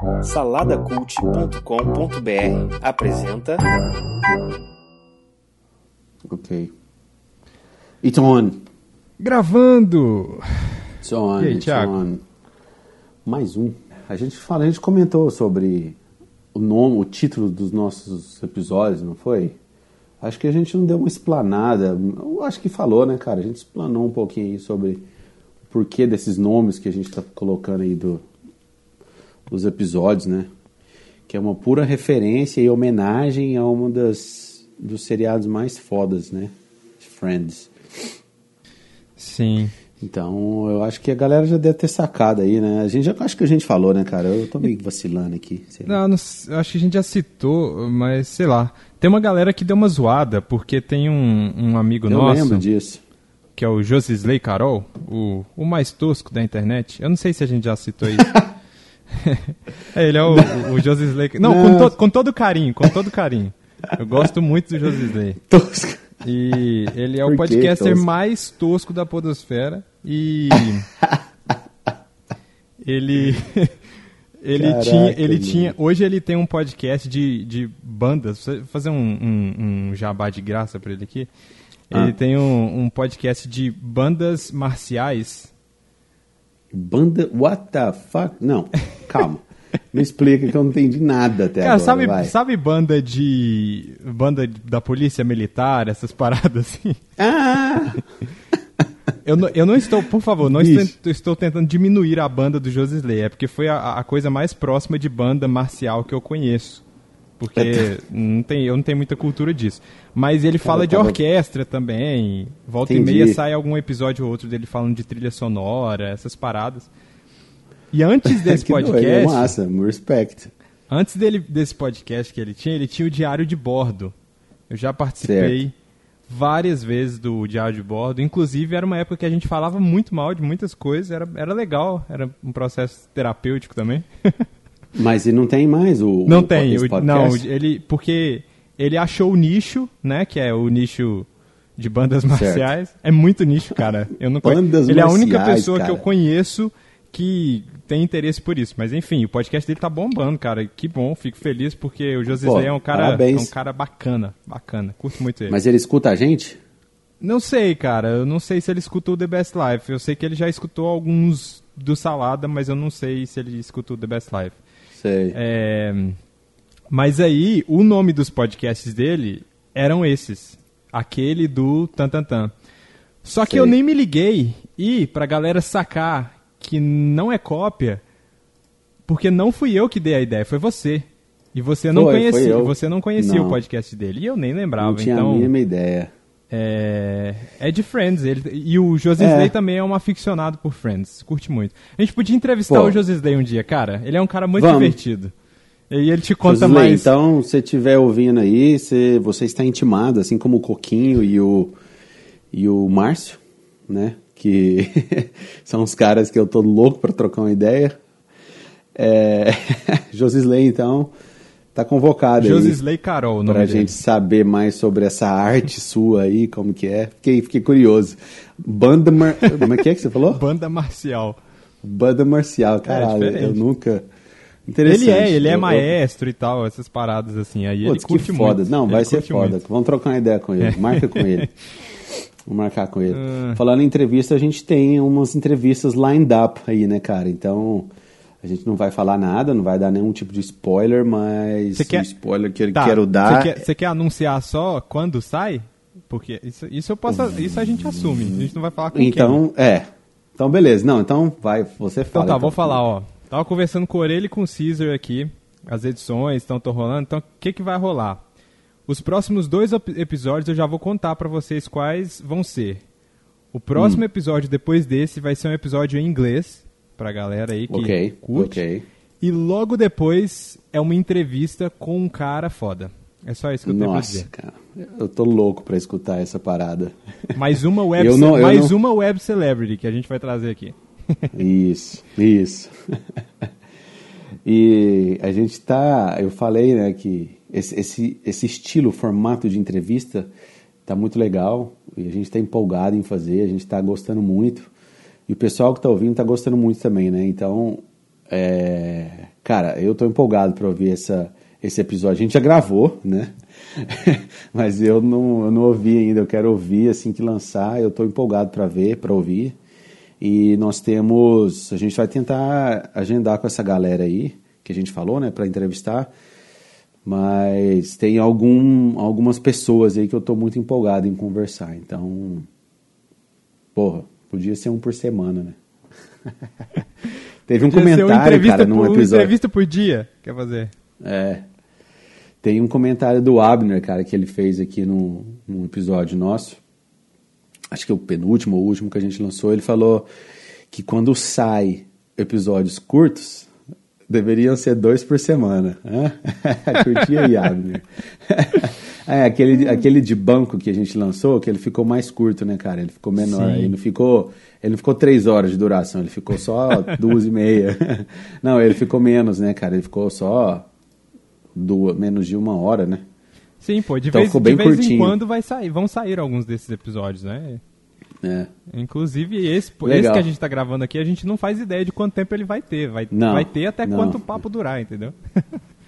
Saladacult.com.br apresenta. Ok. It's on. Gravando! It's on. E aí, it's Thiago? on. Mais um. A gente fala, a gente comentou sobre o nome, o título dos nossos episódios, não foi? Acho que a gente não deu uma explanada. Eu acho que falou, né, cara? A gente explanou um pouquinho aí sobre o porquê desses nomes que a gente tá colocando aí do, dos episódios, né? Que é uma pura referência e homenagem a uma das dos seriados mais fodas, né? Friends. Sim. Então, eu acho que a galera já deve ter sacado aí, né? A gente já acho que a gente falou, né, cara? Eu tô meio vacilando aqui. Não, não eu acho que a gente já citou, mas sei lá. Tem uma galera que deu uma zoada, porque tem um, um amigo eu nosso, lembro disso. que é o Josisley Carol, o, o mais tosco da internet. Eu não sei se a gente já citou isso. é, ele é o, o, o Josisley. Não, Não. Com, to- com todo carinho, com todo carinho. Eu gosto muito do Josisley. Tosca. E ele é Por o podcaster tosco? mais tosco da podosfera. E ele ele Caraca, tinha ele mano. tinha hoje ele tem um podcast de, de bandas. Vou fazer um, um, um jabá de graça pra ele aqui. Ele Ah. tem um, um podcast de bandas marciais. Banda. What the fuck? Não, calma. Me explica que eu não entendi nada até Cara, agora. sabe, vai. sabe banda de banda da polícia militar, essas paradas assim? Ah! Eu não, eu não estou, por favor, não estou, estou tentando diminuir a banda do Josisley, é porque foi a, a coisa mais próxima de banda marcial que eu conheço. Porque não tem, eu não tenho muita cultura disso. Mas ele fala de orquestra também. Volta Entendi. e meia sai algum episódio ou outro dele falando de trilha sonora, essas paradas. E antes desse que doido, é podcast, massa, respect. antes dele, desse podcast que ele tinha, ele tinha o Diário de Bordo. Eu já participei várias vezes do Diário de Bordo. Inclusive, era uma época que a gente falava muito mal de muitas coisas. Era, era legal, era um processo terapêutico também. Mas e não tem mais o. não o, tem, o- podcast? não, ele porque ele achou o nicho, né, que é o nicho de bandas marciais. É muito nicho, cara. Eu não Bandas Ele é a única marciais, pessoa que cara. eu conheço que tem interesse por isso. Mas enfim, o podcast dele tá bombando, cara. Que bom, fico feliz porque o Josisley é um cara, é um cara bacana, bacana. Curto muito ele. Mas ele escuta a gente? Não sei, cara. Eu não sei se ele escutou The Best Life. Eu sei que ele já escutou alguns do Salada, mas eu não sei se ele escutou The Best Life. Sei. É, Mas aí, o nome dos podcasts dele eram esses. Aquele do Tantantan. Só que Sei. eu nem me liguei. E, pra galera sacar que não é cópia, porque não fui eu que dei a ideia, foi você. E você não Foi, foi conhecia, eu. você não conhecia Não. o podcast dele. E eu nem lembrava. não tinha então, a mínima ideia. é, é de Friends. Ele, e o Josisley É. também é um aficionado por Friends. Curte muito. A gente podia entrevistar Pô. o Josisley um dia, cara. Ele é um cara muito Vamos. divertido. E aí ele te conta Josley, mais. Então, se você estiver ouvindo aí, você, você está intimado, assim como o Coquinho e o, e o Márcio, né? Que são os caras que eu tô louco para trocar uma ideia. É, Josisley, então, tá convocado aí. Josisley Carol, o nome Pra dele. gente saber mais sobre essa arte sua aí, como que é. Fiquei, fiquei curioso. Banda mar... Como é que é que você falou? Banda marcial. Banda marcial, caralho. eu diferente. nunca... Interessante. Ele é, ele é Eu- eu- maestro e tal, essas paradas assim. Aí ele Putz, que curte foda. muito. Não, Ele vai ser foda. muito. Vamos trocar uma ideia com ele. Marca com ele. Vamos marcar com ele. Ah. Falando em entrevista, a gente tem umas entrevistas lined up aí, né, cara? Então, a gente não vai falar nada, não vai dar nenhum tipo de spoiler, mas quer- o spoiler que eu Tá, quero dar... Você quer, quer anunciar só quando sai? Porque isso, isso eu posso. Isso a gente assume. A gente não vai falar com quem. Então, é. Então, beleza. Não, então vai, você Então fala. tá, vou falar, ó. Tava conversando com o Orelha e com o Caesar aqui. As edições estão rolando. Então, o que, que vai rolar? Os próximos dois episódios eu já vou contar pra vocês quais vão ser. O Hum. próximo episódio depois desse vai ser um episódio em inglês, pra galera aí que Ok, curte. ok. E logo depois é uma entrevista com um cara foda. É só isso que eu tenho pra Nossa, dizer. cara. Eu tô louco pra escutar essa parada. Mais uma web, não- mais não- uma web celebrity que a gente vai trazer aqui. Isso, isso. e a gente tá, eu falei, né, que esse, esse, esse estilo, formato de entrevista tá muito legal e a gente tá empolgado em fazer, a gente tá gostando muito. E o pessoal que tá ouvindo tá gostando muito também, né? Então, é, Cara, eu tô empolgado para ouvir essa, esse episódio. A gente já gravou, né? Mas eu não, eu não ouvi ainda. Eu quero ouvir assim que lançar. Eu tô empolgado para ver, para ouvir. E nós temos. A gente vai tentar agendar com essa galera aí, que a gente falou, né, para entrevistar. Mas tem algum, algumas pessoas aí que eu tô muito empolgado em conversar. Então. Porra, podia ser um por semana, né? Teve um Podia comentário, cara, num por, episódio. entrevista por dia, quer fazer? É. Tem um comentário do Abner, cara, que ele fez aqui num, num episódio nosso. Acho que é o penúltimo ou último que a gente lançou. Ele falou que quando sai episódios curtos, deveriam ser dois por semana. Curti aí, Abner. é, aquele, aquele de banco que a gente lançou, que ele ficou mais curto, né, cara? Ele ficou menor. Sim. Ele não ficou ele não ficou três horas de duração, ele ficou só duas e meia. Não, ele ficou menos, né, cara? Ele ficou só duas, menos de uma hora, né? Sim, pô, de então, vez, de vez em quando vai sair, vão sair alguns desses episódios, né? É. Inclusive, esse, esse que a gente está gravando aqui, a gente não faz ideia de quanto tempo ele vai ter. Vai, não, vai ter até não. quanto o papo durar, entendeu?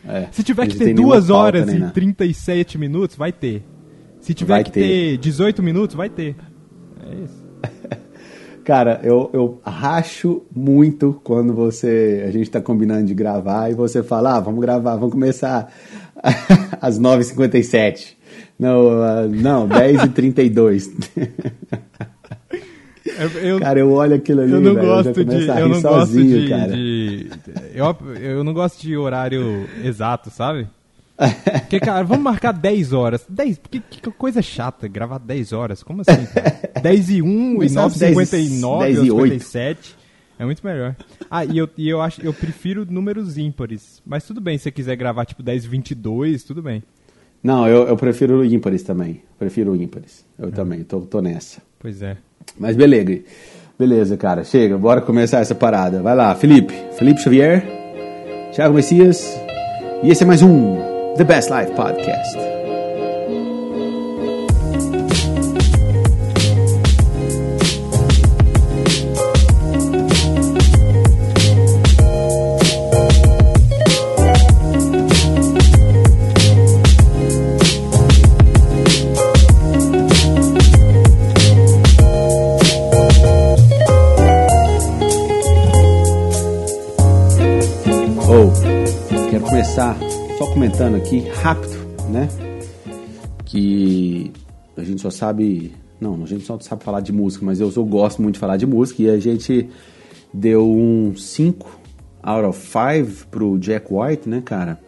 É. Se tiver que ter duas horas e 37 minutos, vai ter. Se tiver vai que ter. ter 18 minutos, vai ter. É isso. Cara, eu, eu racho muito quando você. A gente tá combinando de gravar e você fala, ah, vamos gravar, vamos começar às 9h57. Não, uh, não, 10h32. Eu, cara, eu olho aquilo ali, eu não gosto eu de, eu não sozinho, gosto de, cara. De, eu, eu não gosto de horário exato, sabe? Porque, cara, vamos marcar 10 horas. 10, que, que coisa chata, gravar 10 horas. Como assim, cara? 10 e 1 e 9 59 10 e 57. É muito melhor. Ah, e eu, e eu acho, eu prefiro números ímpares. Mas tudo bem, se você quiser gravar tipo 10 e 22, tudo bem. Não, eu, eu prefiro ímpares também. Prefiro ímpares. Eu é. também, tô, tô nessa. Pois é. Mas beleza. Beleza, cara. Chega, bora começar essa parada. Vai lá, Felipe. Felipe Xavier, Thiago Messias. E esse é mais um The Best Life Podcast. Comentando aqui rápido, né? Que a gente só sabe. Não, a gente só sabe falar de música, mas eu, eu gosto muito de falar de música e a gente deu um 5 out of 5 pro Jack White, né, cara?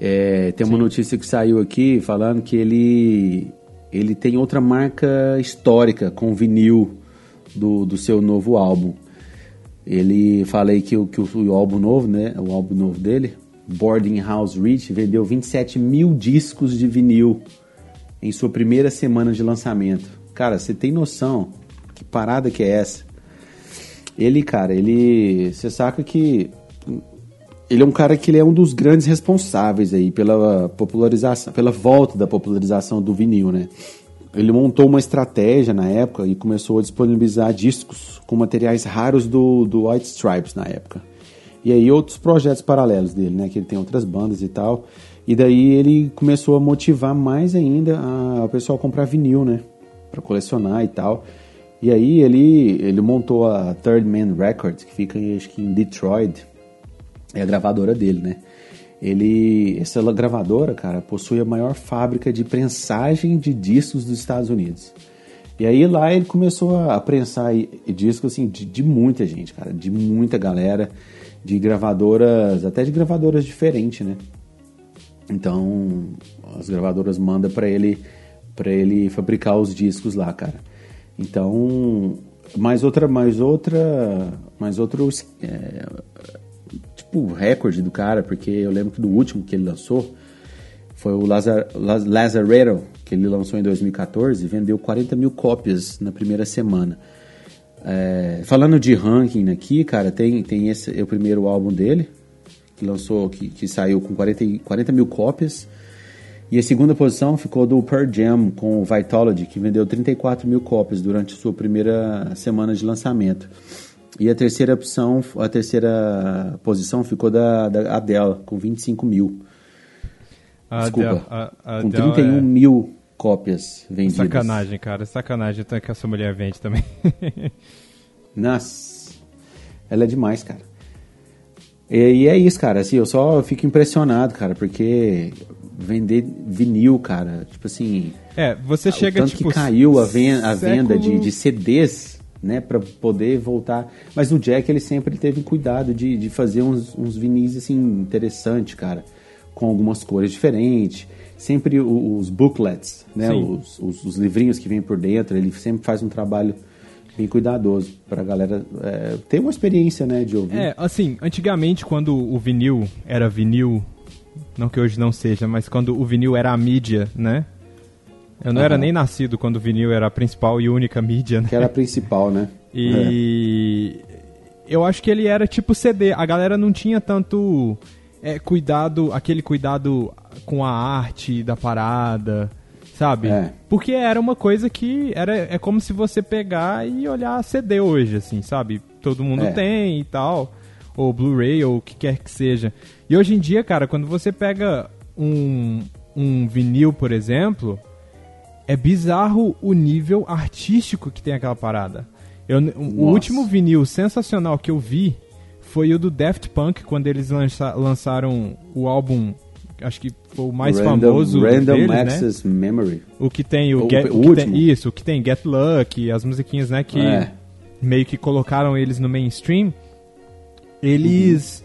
É, tem uma Sim. notícia que saiu aqui falando que ele, ele tem outra marca histórica com vinil do, do seu novo álbum. Ele falei que, o, que o, o álbum novo, né? O álbum novo dele, Boarding House Rich vendeu 27 mil discos de vinil em sua primeira semana de lançamento. Cara, você tem noção que parada que é essa? Ele, cara, ele. Você saca que. Ele é um cara que ele é um dos grandes responsáveis aí pela popularização, pela volta da popularização do vinil, né? Ele montou uma estratégia na época e começou a disponibilizar discos com materiais raros do, do White Stripes na época. E aí outros projetos paralelos dele, né? Que ele tem outras bandas e tal. E daí ele começou a motivar mais ainda a, a pessoal a comprar vinil, né? Pra colecionar e tal. E aí ele, ele montou a Third Man Records, que fica acho que em Detroit. É a gravadora dele, né? Ele, essa gravadora, cara, possui a maior fábrica de prensagem de discos dos Estados Unidos. E aí lá ele começou a prensar discos assim de, de muita gente, cara, de muita galera de gravadoras, até de gravadoras diferentes, né? Então, as gravadoras mandam para ele para ele fabricar os discos lá, cara. Então, mais outra, mais outra, mais outro é, tipo recorde do cara, porque eu lembro que do último que ele lançou foi o Lazar, Lazarero, que ele lançou em 2014 e vendeu 40 mil cópias na primeira semana. É, falando de ranking aqui, cara, tem, tem esse é o primeiro álbum dele, que lançou, que, que saiu com 40, 40 mil cópias. E a segunda posição ficou do Pearl Jam com o Vitology, que vendeu 34 mil cópias durante sua primeira semana de lançamento. E a terceira opção, a terceira posição ficou da, da Adele, com 25 mil. A Desculpa, Adele- a- a com Adele 31 é- mil cópias vendidas. Sacanagem, cara. Sacanagem tanto que essa mulher vende também. Nossa, ela é demais, cara. E, e é isso, cara. Assim, eu só fico impressionado, cara, porque vender vinil, cara, tipo assim, é, você o chega, tanto tipo... que caiu a, ven- a venda de, século- de CDs, né, para poder voltar. Mas o Jack ele sempre teve cuidado de, de fazer uns, uns vinis assim interessantes, cara, com algumas cores diferentes. Sempre os booklets, né, os, os, os livrinhos que vêm por dentro, ele sempre faz um trabalho bem cuidadoso pra galera é, ter uma experiência, né, de ouvir. É, assim, antigamente quando o vinil era vinil, não que hoje não seja, mas quando o vinil era a mídia, né? Eu não era Aham. nem nascido quando o vinil era a principal e única mídia, né? Que era a principal, né? E eu acho que ele era tipo CD. A galera não tinha tanto é, cuidado, aquele cuidado com a arte da parada, sabe? É. Porque era uma coisa que era é como se você pegar e olhar CD hoje, assim, sabe? Todo mundo É. tem e tal, ou Blu-ray ou o que quer que seja. E hoje em dia, cara, quando você pega um, um vinil, por exemplo, é bizarro o nível artístico que tem aquela parada. Eu, o último vinil sensacional que eu vi foi o do Daft Punk, quando eles lança- lançaram o álbum, acho que foi o mais Random, famoso Random deles, né? Access Memory. O que tem o, O- Get, o o tem- isso, o que tem Get Lucky, as musiquinhas, né, que É. meio que colocaram eles no mainstream. Eles,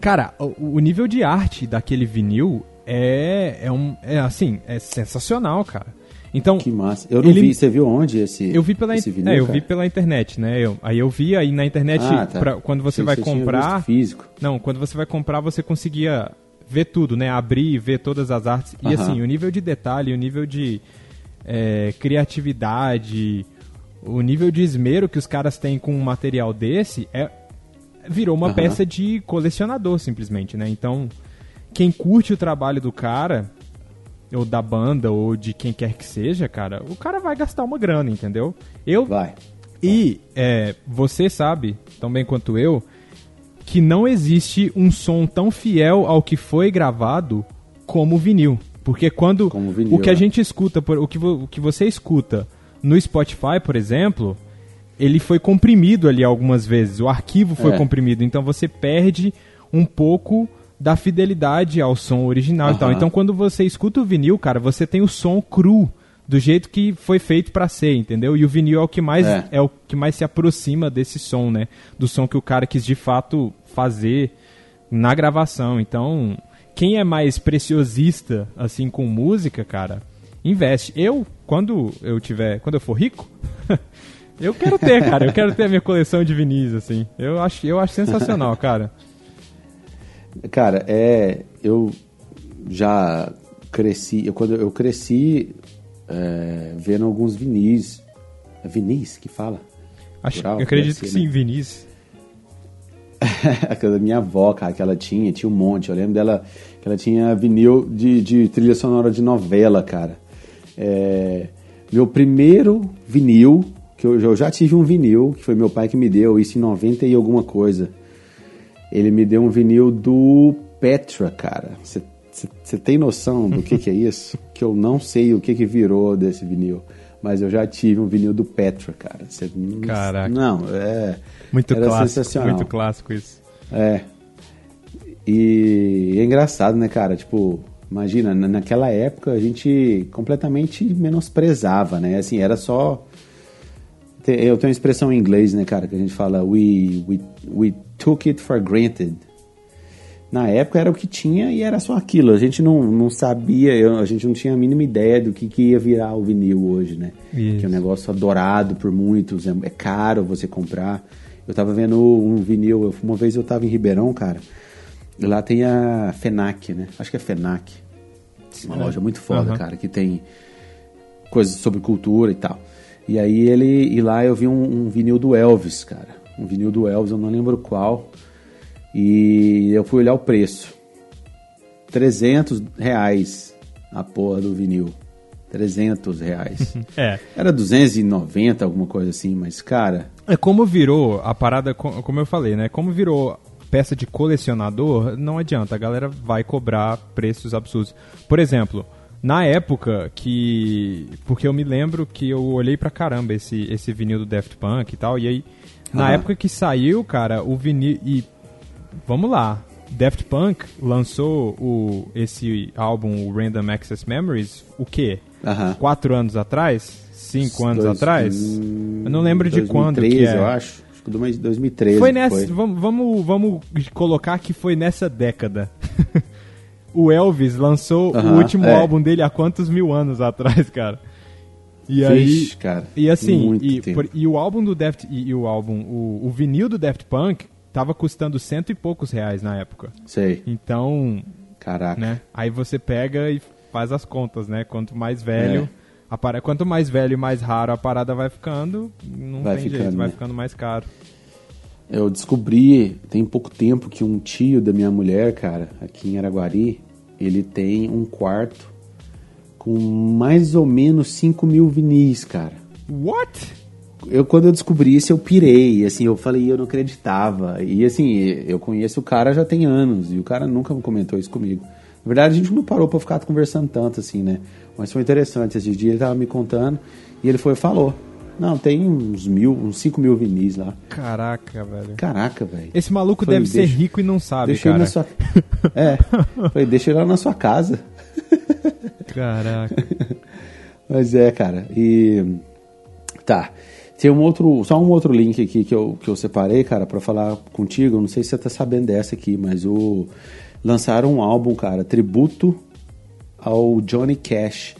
cara, o, o nível de arte daquele vinil é é um é assim, é sensacional, cara. Então, Que massa. Eu não Ele- vi. Você viu onde esse eu vi pela, esse in- vinil, é, eu cara? vi pela internet, né? Eu, aí eu vi aí na internet Ah, tá. pra- quando você Achei vai comprar, físico. não, quando você vai comprar, você conseguia ver tudo, né? Abrir e ver todas as artes. E Aham. assim, o nível de detalhe, o nível de é, criatividade, o nível de esmero que os caras têm com um material desse é virou uma Aham. peça de colecionador, simplesmente, né? Então, quem curte o trabalho do cara, ou da banda, ou de quem quer que seja, cara, o cara vai gastar uma grana, entendeu? Eu, Vai. e é, você sabe, tão bem quanto eu, que não existe um som tão fiel ao que foi gravado como o vinil. Porque quando o vinil, o que a é. gente escuta, o que, o que você escuta no Spotify, por exemplo, ele foi comprimido ali algumas vezes. O arquivo foi É. comprimido. Então você perde um pouco da fidelidade ao som original e tal. Então quando você escuta o vinil, cara, você tem o som cru do jeito que foi feito pra ser, entendeu? E o vinil é o que mais É. é. o que mais se aproxima desse som, né? Do som que o cara quis de fato fazer na gravação. Então, quem é mais preciosista assim com música, cara, investe. Eu, quando eu tiver, quando eu for rico, eu quero ter, cara. Eu quero ter a minha coleção de vinis assim. Eu acho, eu acho sensacional, cara. Cara, é. Eu já cresci. Eu, quando eu cresci é, vendo alguns vinis. É vinis que fala? Acho, Plural, eu acredito que ser, sim, né? vinis. Da minha avó, cara, que ela tinha, tinha um monte. Eu lembro dela que ela tinha vinil de, de trilha sonora de novela, cara. É, meu primeiro vinil, que eu, eu já tive um vinil, que foi meu pai que me deu, isso em 90 e alguma coisa. Ele me deu um vinil do Petra, cara. Você tem noção do que, que é isso? que eu não sei o que, que virou desse vinil. Mas eu já tive um vinil do Petra, cara. Cê, Caraca. Não, é. Muito era clássico, sensacional. muito clássico isso. É. E é engraçado, né, cara? Tipo, imagina, na- naquela época a gente completamente menosprezava, né? Assim, era só. Eu tenho uma expressão em inglês, né, cara, que a gente fala we, we, we took it for granted. Na época era o que tinha e era só aquilo. A gente não, não sabia, a gente não tinha a mínima ideia do que, que ia virar o vinil hoje, né? Isso. Que é um negócio adorado por muitos, é, é caro você comprar. Eu tava vendo um vinil, uma vez eu tava em Ribeirão, cara, e lá tem a FENAC, né? Acho que é FENAC. Uma loja muito foda, Aham. cara, que tem coisas sobre cultura e tal. E aí ele e lá eu vi um, um vinil do Elvis, cara. Um vinil do Elvis, eu não lembro qual. E eu fui olhar o preço. 300 reais a porra do vinil. 300 reais. É. Era 290, alguma coisa assim, mas, cara... É como virou a parada, co- como eu falei, né? Como virou peça de colecionador, não adianta, a galera vai cobrar preços absurdos. Por exemplo, na época que. Porque eu me lembro que eu olhei pra caramba esse, esse vinil do Daft Punk e tal, e aí, na Aham. época que saiu, cara, o vinil. E. Vamos lá. Daft Punk lançou o, esse álbum, o Random Access Memories, o quê? Aham. Quatro anos atrás? Cinco anos Dois- atrás? hum, Eu não lembro de quando que 2013, é. eu acho. Acho que do mês de 2013. Foi nessa. Vamos, vamos, vamos colocar que foi nessa década. o Elvis lançou o Aham, último é. álbum dele há quantos mil anos atrás, cara? E Vixe, aí. cara. E assim, e, por- e o álbum do Daft. E, e o álbum. O, o vinil do Daft Punk tava custando cento e poucos reais na época. Sei. Então, Caraca. né? Aí você pega e faz as contas, né? Quanto mais velho. É. a para- Quanto mais velho e mais raro a parada vai ficando, não Vai tem ficando, jeito, vai né? ficando mais caro. Eu descobri tem pouco tempo que um tio da minha mulher, cara, aqui em Araguari, ele tem um quarto com mais ou menos 5 mil vinis, cara. What? Eu, quando eu descobri isso, eu pirei, assim, eu falei, eu não acreditava. E assim, eu conheço o cara já tem anos, e o cara nunca comentou isso comigo. Na verdade, a gente não parou pra ficar conversando tanto, assim, né? Mas foi interessante, esses dias ele tava me contando, e ele foi e falou, não, tem uns mil, uns 5 mil vinis lá. Caraca, velho. Caraca, velho. Esse maluco deve ser rico e não sabe, Deixa ele cara. na sua. É. Falei, deixa ele lá na sua casa. Caraca. Mas é, cara. E. Tá. Tem um outro. Só um outro link aqui que eu, que eu separei, cara, pra falar contigo. Não sei se você tá sabendo dessa aqui, mas o. Lançaram um álbum, cara, tributo ao Johnny Cash.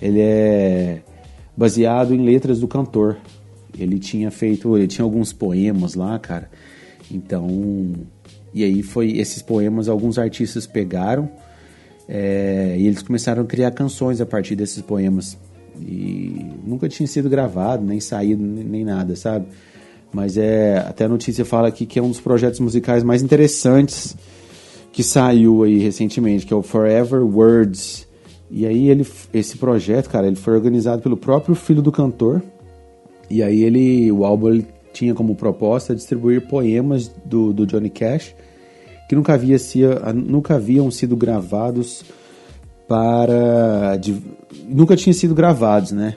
Ele é baseado em letras do cantor. Ele tinha feito. Ele tinha alguns poemas lá, cara. Então. E aí foi. Esses poemas alguns artistas pegaram. É, e eles começaram a criar canções a partir desses poemas. E nunca tinha sido gravado, nem saído, nem nada, sabe? Mas é. Até a notícia fala aqui que é um dos projetos musicais mais interessantes que saiu aí recentemente, que é o Forever Words. E aí ele, esse projeto, cara, ele foi organizado pelo próprio filho do cantor. E aí ele, o álbum ele tinha como proposta distribuir poemas do, do Johnny Cash que nunca, havia, se- nunca haviam sido gravados para. de- nunca tinham sido gravados, né?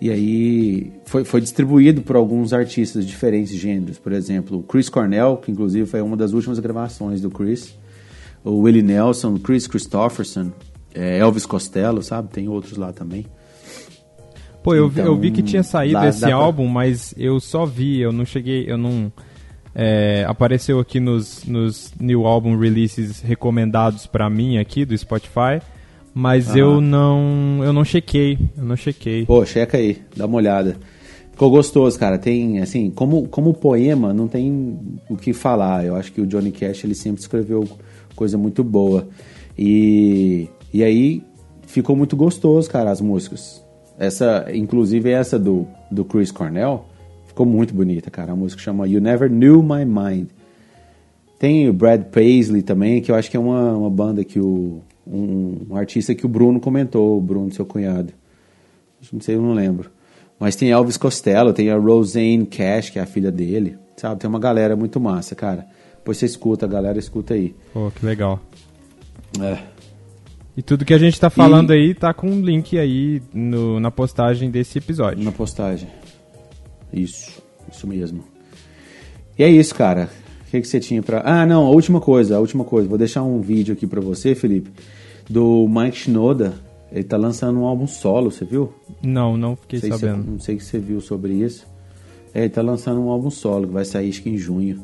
E aí foi, foi distribuído por alguns artistas de diferentes gêneros. Por exemplo, o Chris Cornell, que inclusive foi uma das últimas gravações do Chris. O Willie Nelson, o Chris Christopherson, é, Elvis Costello, sabe? Tem outros lá também. Pô, eu, vi- eu Então, vi que tinha saído dá- esse dá pra- álbum, mas eu só vi, eu não cheguei, eu não. É, apareceu aqui nos, nos New Album Releases recomendados pra mim aqui do Spotify, mas eu não. Eu não chequei. Eu não chequei. Pô, checa aí, dá uma olhada. Ficou gostoso, cara. Tem, assim, como, como poema, não tem o que falar. Eu acho que o Johnny Cash, ele sempre escreveu coisa muito boa. E, e aí, ficou muito gostoso, cara, as músicas. Essa, inclusive essa do, do Chris Cornell, ficou muito bonita, cara. A música chama You Never Knew My Mind. Tem o Brad Paisley também, que eu acho que é uma, uma banda que o. Um, um artista que o Bruno comentou, o Bruno, seu cunhado. Não sei, eu não lembro. Mas tem Elvis Costello, tem a Roseanne Cash, que é a filha dele. Sabe, tem uma galera muito massa, cara. Depois você escuta, a galera escuta aí. Pô, que legal. É. E tudo que a gente tá falando aí tá com um link aí no- na postagem desse episódio. Na postagem. Isso, isso mesmo. E é isso, cara. O que, que você tinha pra. Ah, não, a última coisa, a última coisa. Vou deixar um vídeo aqui pra você, Felipe, do Mike Shinoda. Ele tá lançando um álbum solo, você viu? Não, não fiquei sei se sabendo. você- não sei se você viu sobre isso. É, ele tá lançando um álbum solo que vai sair acho que em junho.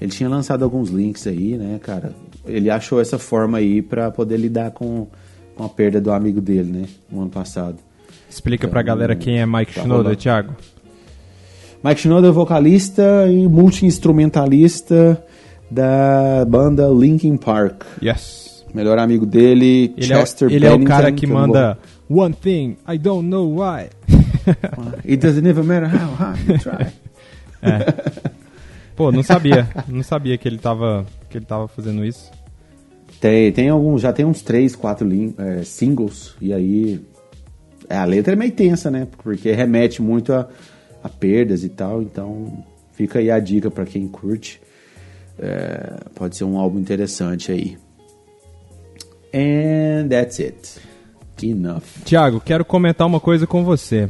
Ele tinha lançado alguns links aí, né, cara? Ele achou essa forma aí pra poder lidar com, com a perda do amigo dele, né? No ano passado. Explica pra Então, galera quem é Mike tá Shinoda. Thiago. Mike Shinoda é vocalista e multi-instrumentalista da banda Linkin Park. Yes. Melhor amigo dele, Ele, é, Chester ele é o Bennington, cara que não manda One thing, I don't know why. vou- It doesn't even matter how hard you try. Pô, não sabia. não sabia que ele tava, que ele tava fazendo isso. Tem, tem alguns, já tem uns três, quatro lin- é, singles, e aí É, a letra é meio tensa, né? Porque remete muito a, a perdas e tal. Então, fica aí a dica para quem curte. É, pode ser um álbum interessante aí. And that's it. Enough. Tiago, quero comentar uma coisa com você.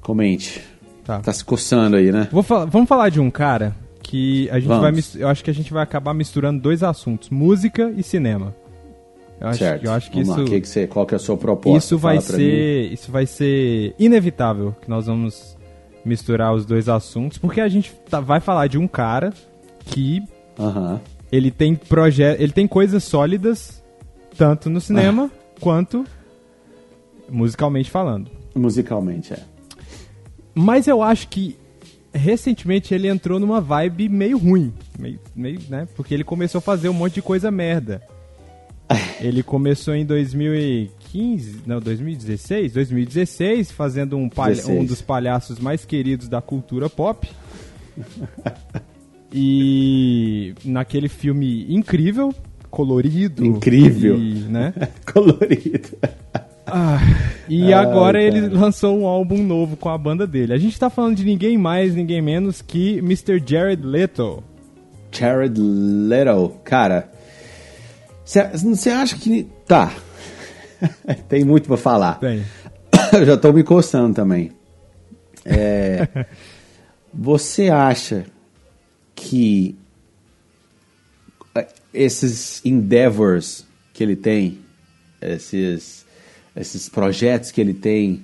Comente. Tá. Tá se coçando aí, né? Vou fa- vamos falar de um cara que a gente Vamos. vai eu acho que a gente vai acabar misturando dois assuntos, música e cinema. Eu acho, certo. eu acho que Vamos isso. Que que você, qual que é a sua proposta? isso vai Fala mim. ser isso vai ser inevitável que nós vamos misturar os dois assuntos, porque a gente tá- vai falar de um cara que ele tem proje ele tem coisas sólidas tanto no cinema Ah. quanto musicalmente falando. Musicalmente, é. Mas eu acho que recentemente ele entrou numa vibe meio ruim, meio, meio, né? Porque ele começou a fazer um monte de coisa merda. Ele começou em 2015, não, 2016, 2016, fazendo um, palha- 16. um dos palhaços mais queridos da cultura pop. E naquele filme incrível, colorido, Incrível. e, né? Colorido. Ah, e Ai, agora ele cara. lançou um álbum novo com a banda dele. A gente tá falando de ninguém mais, ninguém menos que Mr. Jared Leto. Jared Leto. Cara, você acha que... Tá. Tem muito pra falar. Tem. Eu já tô me coçando também. É, você acha que é, esses endeavors que ele tem, esses, esses projetos que ele tem,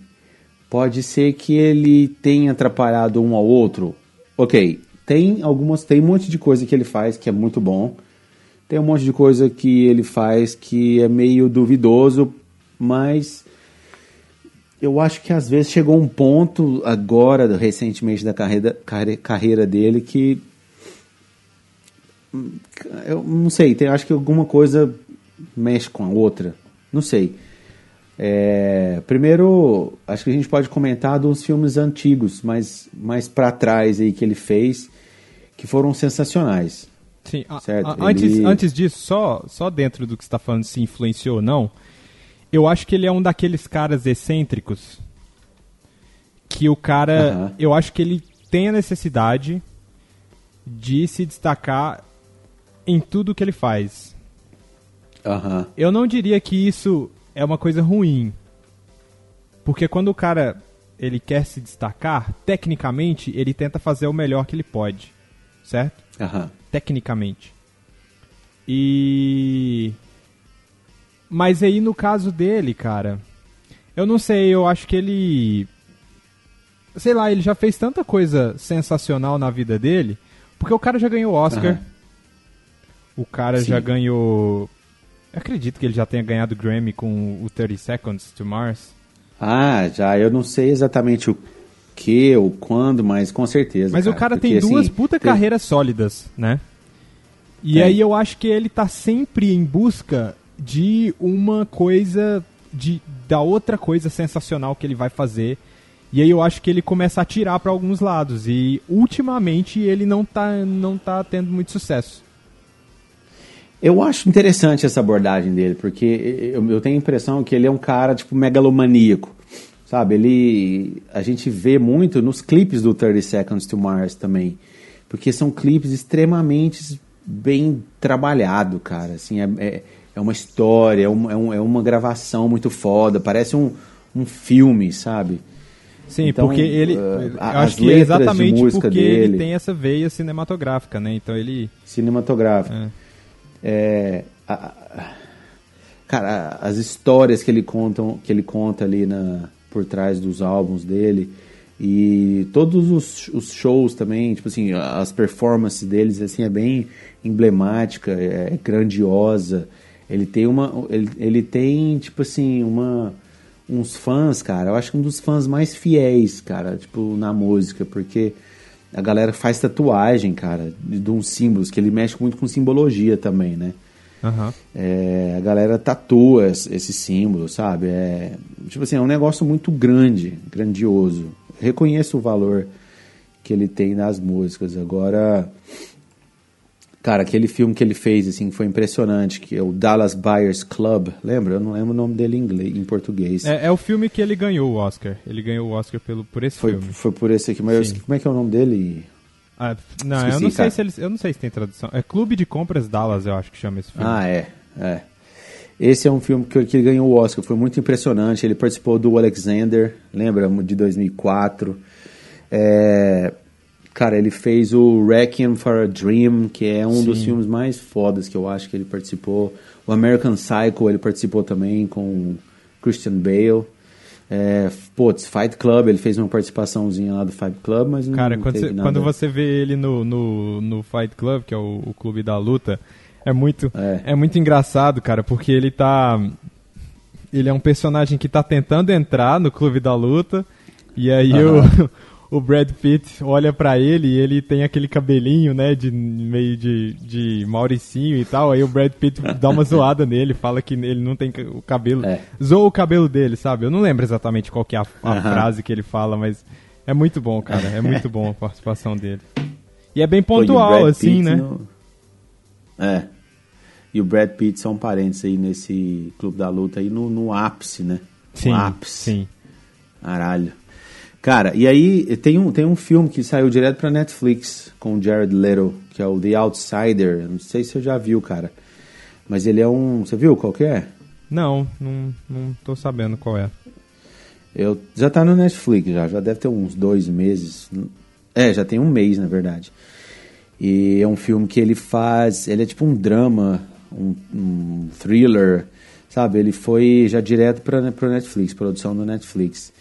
pode ser que ele tenha atrapalhado um ao outro? Ok, tem algumas, tem um monte de coisa que ele faz que é muito bom. Tem um monte de coisa que ele faz que é meio duvidoso, mas eu acho que às vezes chegou um ponto agora, recentemente da carreira, carre- carreira dele, que hum, eu não sei, tem, acho que alguma coisa mexe com a outra. Não sei. É, primeiro, acho que a gente pode comentar dos filmes antigos, mais, mais para trás aí que ele fez, que foram sensacionais. Sim, a- Certo, a- antes, antes disso, só, só dentro do que você tá falando, se influenciou ou não, eu acho que ele é um daqueles caras excêntricos que o cara. Aham. Eu acho que ele tem a necessidade de se destacar em tudo que ele faz. Aham. Eu não diria que isso é uma coisa ruim. Porque quando o cara ele quer se destacar, tecnicamente, ele tenta fazer o melhor que ele pode. Certo? Aham. Tecnicamente. E. Mas aí no caso dele, cara. Eu não sei, eu acho que ele. Sei lá, ele já fez tanta coisa sensacional na vida dele. Porque o cara já ganhou Oscar. Aham. O cara Sim. já ganhou. Eu acredito que ele já tenha ganhado Grammy com o 30 Seconds to Mars. Ah, já, eu não sei exatamente o que ou quando, mas com certeza. Mas o cara tem porque, duas assim, puta tem- carreiras sólidas, né? E Tem. aí eu acho que ele tá sempre em busca de uma coisa, de da outra coisa sensacional que ele vai fazer. E aí eu acho que ele começa a tirar pra alguns lados e ultimamente ele não tá não tá tendo muito sucesso. Eu acho interessante essa abordagem dele, porque eu, eu tenho a impressão que ele é um cara, tipo, megalomaníaco. Sabe, ele. A gente vê muito nos clipes do 30 Seconds to Mars também. Porque são clipes extremamente bem trabalhado, cara. Assim, é, é, é uma história, é, um, é, um- é uma gravação muito foda, parece um, um filme, sabe? Sim, Então, porque ele. uh, acho que é exatamente porque ele dele. tem essa veia cinematográfica, né? Então ele. Cinematográfico. É. É, a- a- cara, as histórias que ele conta, que ele conta ali na, por trás dos álbuns dele e todos os, os shows também, tipo assim, as performances deles assim é bem emblemática, é grandiosa. Ele tem uma, ele, ele tem tipo assim uma uns fãs, cara. Eu acho que um dos fãs mais fiéis, cara, tipo na música, porque a galera faz tatuagem, cara, de, de uns símbolos, que ele mexe muito com simbologia também, né? Aham. É, a galera tatua es- esse símbolo, sabe? É, tipo assim, é um negócio muito grande, grandioso. Reconheço o valor que ele tem nas músicas. Agora, Cara, aquele filme que ele fez, assim, foi impressionante, que é o Dallas Buyers Club. Lembra? Eu não lembro o nome dele em, inglês, em português. É, é o filme que ele ganhou o Oscar. Ele ganhou o Oscar pelo, por esse foi, filme. Foi por esse aqui, mas como é que é o nome dele? Ah, não, Esqueci, eu não sei se eles, eu não sei se tem tradução. É Clube de Compras Dallas, eu acho que chama esse filme. Ah, é, é. Esse é um filme que, que ele ganhou o Oscar, foi muito impressionante. Ele participou do Alexander, lembra? De 2004. É, Cara, ele fez o Requiem for a Dream, que é um Sim. dos filmes mais fodas que eu acho que ele participou. O American Psycho ele participou também com Christian Bale. É, putz, Fight Club, ele fez uma participação,zinha lá do Fight Club, mas Cara, não quando, você, quando você vê ele no, no, no Fight Club, que é o, o clube da luta, é muito, é. é muito engraçado, cara, porque ele tá... Ele é um personagem que tá tentando entrar no clube da luta, e aí uh -huh. o o Brad Pitt olha para ele e ele tem aquele cabelinho, né, de meio de, de Mauricinho e tal. Aí o Brad Pitt dá uma zoada nele, fala que ele não tem o cabelo. É. Zoa o cabelo dele, sabe? Eu não lembro exatamente qual que é a, a frase que ele fala, mas é muito bom, cara. É muito bom a participação dele. E é bem pontual, assim, Pitt né? No... É. E o Brad Pitt são parentes aí nesse Clube da Luta aí no, no ápice, né? Sim, no ápice. sim. Caralho. Cara, e aí tem um, tem um filme que saiu direto pra Netflix com o Jared Leto, que é o The Outsider. Não sei se você já viu, cara. Mas ele é um. Você viu qual que é? Não, não, não tô sabendo qual é. Eu, já tá no Netflix, já, já deve ter uns dois meses. É, já tem um mês, na verdade. E é um filme que ele faz. Ele é tipo um drama, um, um thriller, sabe? Ele foi já direto para pro Netflix, produção do Netflix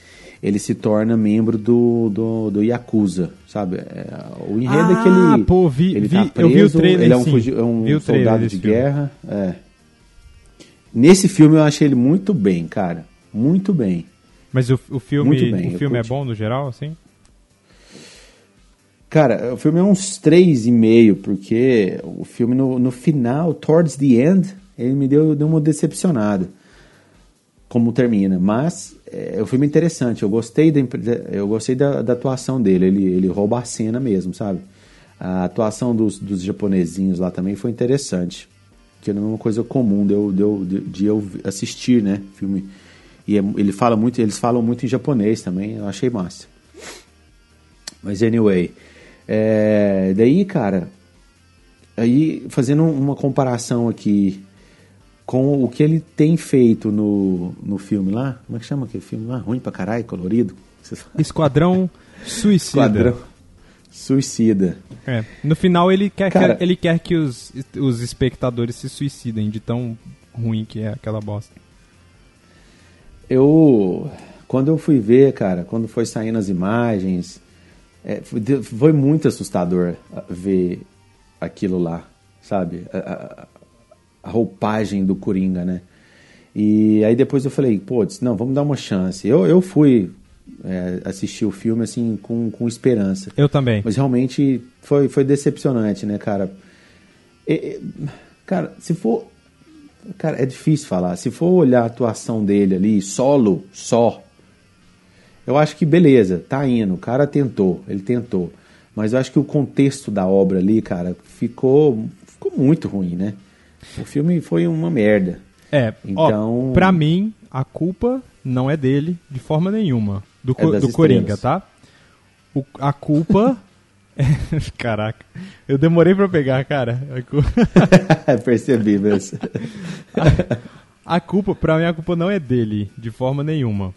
ele se torna membro do, do, do Yakuza, sabe? É, o enredo ah, é que ele, pô, vi, ele vi, tá preso, eu vi o trailer, ele é um, fugi, é um soldado de guerra. É. Nesse filme eu achei ele muito bem, cara. Muito bem. Mas o, o filme, bem, o filme é bom no geral, assim? Cara, o filme é uns três e meio, porque o filme no, no final, towards the end, ele me deu, deu uma decepcionada como termina. Mas é, o filme é interessante. Eu gostei da, eu gostei da, da, atuação dele. Ele, ele rouba a cena mesmo, sabe? A atuação dos, dos japonesinhos lá também foi interessante. Que não é uma coisa comum de eu, de eu, de eu assistir, né? Filme. E é, ele fala muito, eles falam muito em japonês também. Eu achei massa. Mas anyway. É, daí, cara. Aí, fazendo uma comparação aqui com o que ele tem feito no, no filme lá. Como é que chama aquele filme lá? Ruim pra caralho, colorido. Esquadrão Suicida. Esquadrão Suicida. É. No final ele quer, Cara, que, ele quer que os, os espectadores se suicidem de tão ruim que é aquela bosta. Eu. Quando eu fui ver, cara, quando foi saindo as imagens, é, foi, foi, muito assustador ver aquilo lá, sabe? A, a roupagem do Coringa, né? E aí depois eu falei, pô, não, vamos dar uma chance. Eu, eu fui é, assistir o filme assim com, com esperança. Eu também. Mas realmente foi, foi decepcionante, né, cara? E, cara, se for. Cara, é difícil falar. Se for olhar a atuação dele ali, solo, só, eu acho que beleza, tá indo. O cara tentou, ele tentou. Mas eu acho que o contexto da obra ali, cara, ficou, ficou muito ruim, né? O filme foi uma merda. É, então, ó, pra mim, a culpa não é dele de forma nenhuma. Do, é do Coringa, tá? O, a culpa. é, caraca, eu demorei pra pegar, cara. Percebi, mas. a, a culpa, pra mim, a culpa não é dele de forma nenhuma.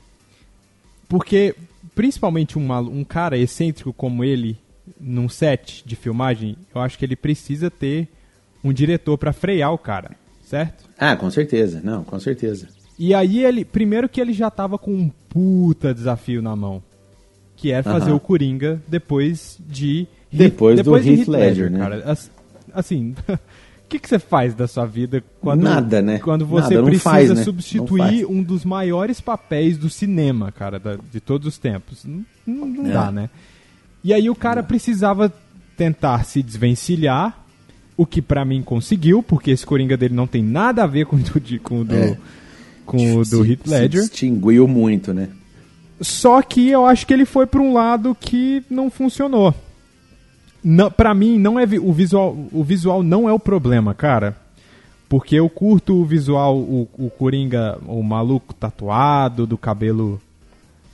Porque, principalmente um, um cara excêntrico como ele, num set de filmagem, eu acho que ele precisa ter um diretor para frear o cara, certo? Ah, com certeza. Não, com certeza. E aí ele, primeiro que ele já tava com um puta desafio na mão, que é fazer uh -huh. o Coringa depois de depois, depois do Heath Ledger, Ledger, né? Cara, assim, o que, que você faz da sua vida quando nada, né? Quando você Nada, precisa faz, né? substituir um dos maiores papéis do cinema, cara, da, de todos os tempos? Não, não, não é. dá, né? E aí o cara precisava tentar se desvencilhar o que para mim conseguiu, porque esse Coringa dele não tem nada a ver com, do, com o do, é. com o do Heath Ledger. Se distinguiu muito, né? Só que eu acho que ele foi para um lado que não funcionou. não, pra mim, não é o visual. O visual não é o problema, cara. Porque eu curto o visual, o, o Coringa, o maluco tatuado, do cabelo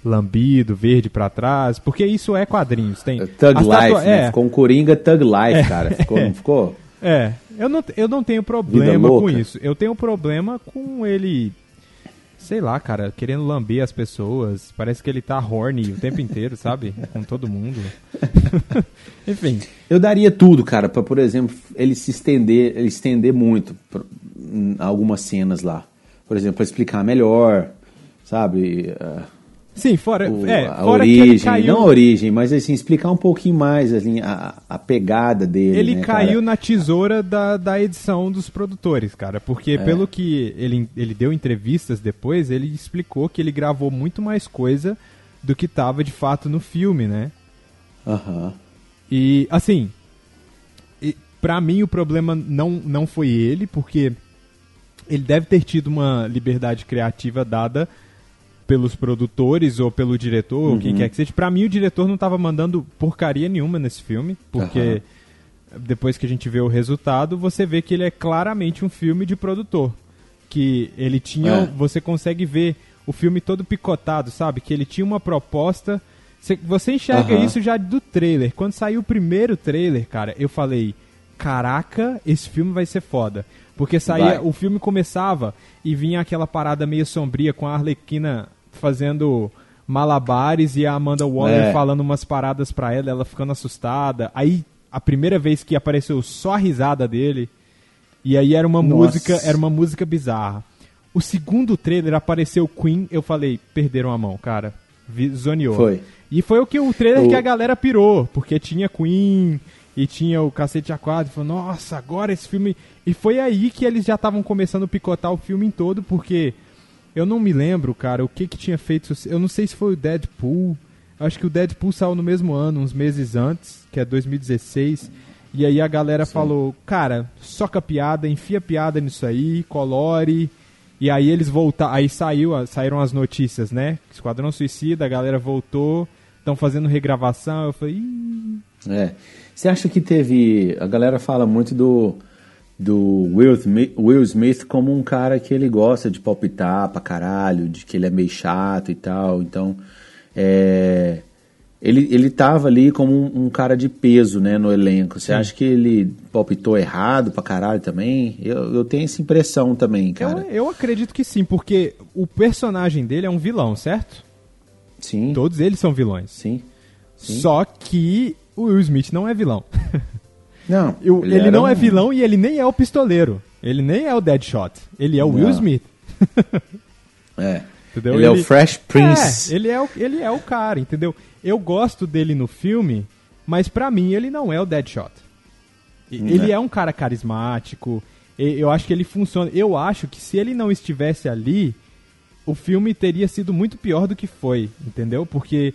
lambido, verde para trás, porque isso é quadrinhos. Tem é Thug Life, tatua... né? é. Ficou um Coringa Thug Life, é. cara. Ficou, não ficou? É, eu não, eu não tenho problema com isso. Eu tenho problema com ele sei lá, cara, querendo lamber as pessoas. Parece que ele tá horny o tempo inteiro, sabe? Com todo mundo. Enfim. Eu daria tudo, cara, para por exemplo, ele se estender, ele estender muito em algumas cenas lá. Por exemplo, para explicar melhor, sabe? Uh Sim, fora, o, é, a fora origem, caiu... não a origem, mas assim, explicar um pouquinho mais assim, a, a pegada dele. Ele né, caiu cara? na tesoura da, da edição dos produtores, cara, porque é. pelo que ele, ele deu entrevistas depois, ele explicou que ele gravou muito mais coisa do que tava de fato no filme, né? Aham. Uhum. E, assim, e, pra mim o problema não, não foi ele, porque ele deve ter tido uma liberdade criativa dada pelos produtores ou pelo diretor, uhum. ou quem quer que seja. Pra mim, o diretor não tava mandando porcaria nenhuma nesse filme, porque uhum. depois que a gente vê o resultado, você vê que ele é claramente um filme de produtor. Que ele tinha. É. Você consegue ver o filme todo picotado, sabe? Que ele tinha uma proposta. Você enxerga uhum. isso já do trailer. Quando saiu o primeiro trailer, cara, eu falei: Caraca, esse filme vai ser foda. Porque saía, vai. o filme começava e vinha aquela parada meio sombria com a Arlequina fazendo malabares e a Amanda Waller é. falando umas paradas pra ela, ela ficando assustada. Aí a primeira vez que apareceu só a risada dele, e aí era uma Nossa. música, era uma música bizarra. O segundo trailer apareceu Queen, eu falei, perderam a mão, cara. Zoneou. Foi. E foi o que o trailer o... que a galera pirou, porque tinha Queen e tinha o Cacete A4, e falou, nossa, agora esse filme... E foi aí que eles já estavam começando a picotar o filme todo, porque eu não me lembro, cara, o que que tinha feito. Eu não sei se foi o Deadpool. Acho que o Deadpool saiu no mesmo ano, uns meses antes, que é 2016. E aí a galera Sim. falou, cara, soca piada, enfia piada nisso aí, colore. E aí eles voltaram. Aí saiu, saíram as notícias, né? Esquadrão Suicida, a galera voltou, estão fazendo regravação. Eu falei. Ih. É. Você acha que teve. A galera fala muito do do Will Smith, Will Smith como um cara que ele gosta de palpitar pra caralho, de que ele é meio chato e tal. Então, é, ele, ele tava ali como um, um, cara de peso né, no elenco. Você acha que ele palpitou errado pra caralho também? Eu, eu tenho essa impressão também, cara. Eu, eu acredito que sim, porque o personagem dele é um vilão, certo? Sim. Todos eles são vilões. Sim. sim. Só que o Will Smith não é vilão. Não. Eu, ele, ele não um... é vilão e ele nem é o pistoleiro. Ele nem é o Deadshot. Ele é o não. Will Smith. é. Entendeu? Ele, ele, é o Fresh Prince. É, ele é o, ele é o cara, entendeu? Eu gosto dele no filme, mas para mim ele não é o Deadshot. Ele é. é um cara carismático. Eu acho que ele funciona. Eu acho que se ele não estivesse ali, o filme teria sido muito pior do que foi, entendeu? Porque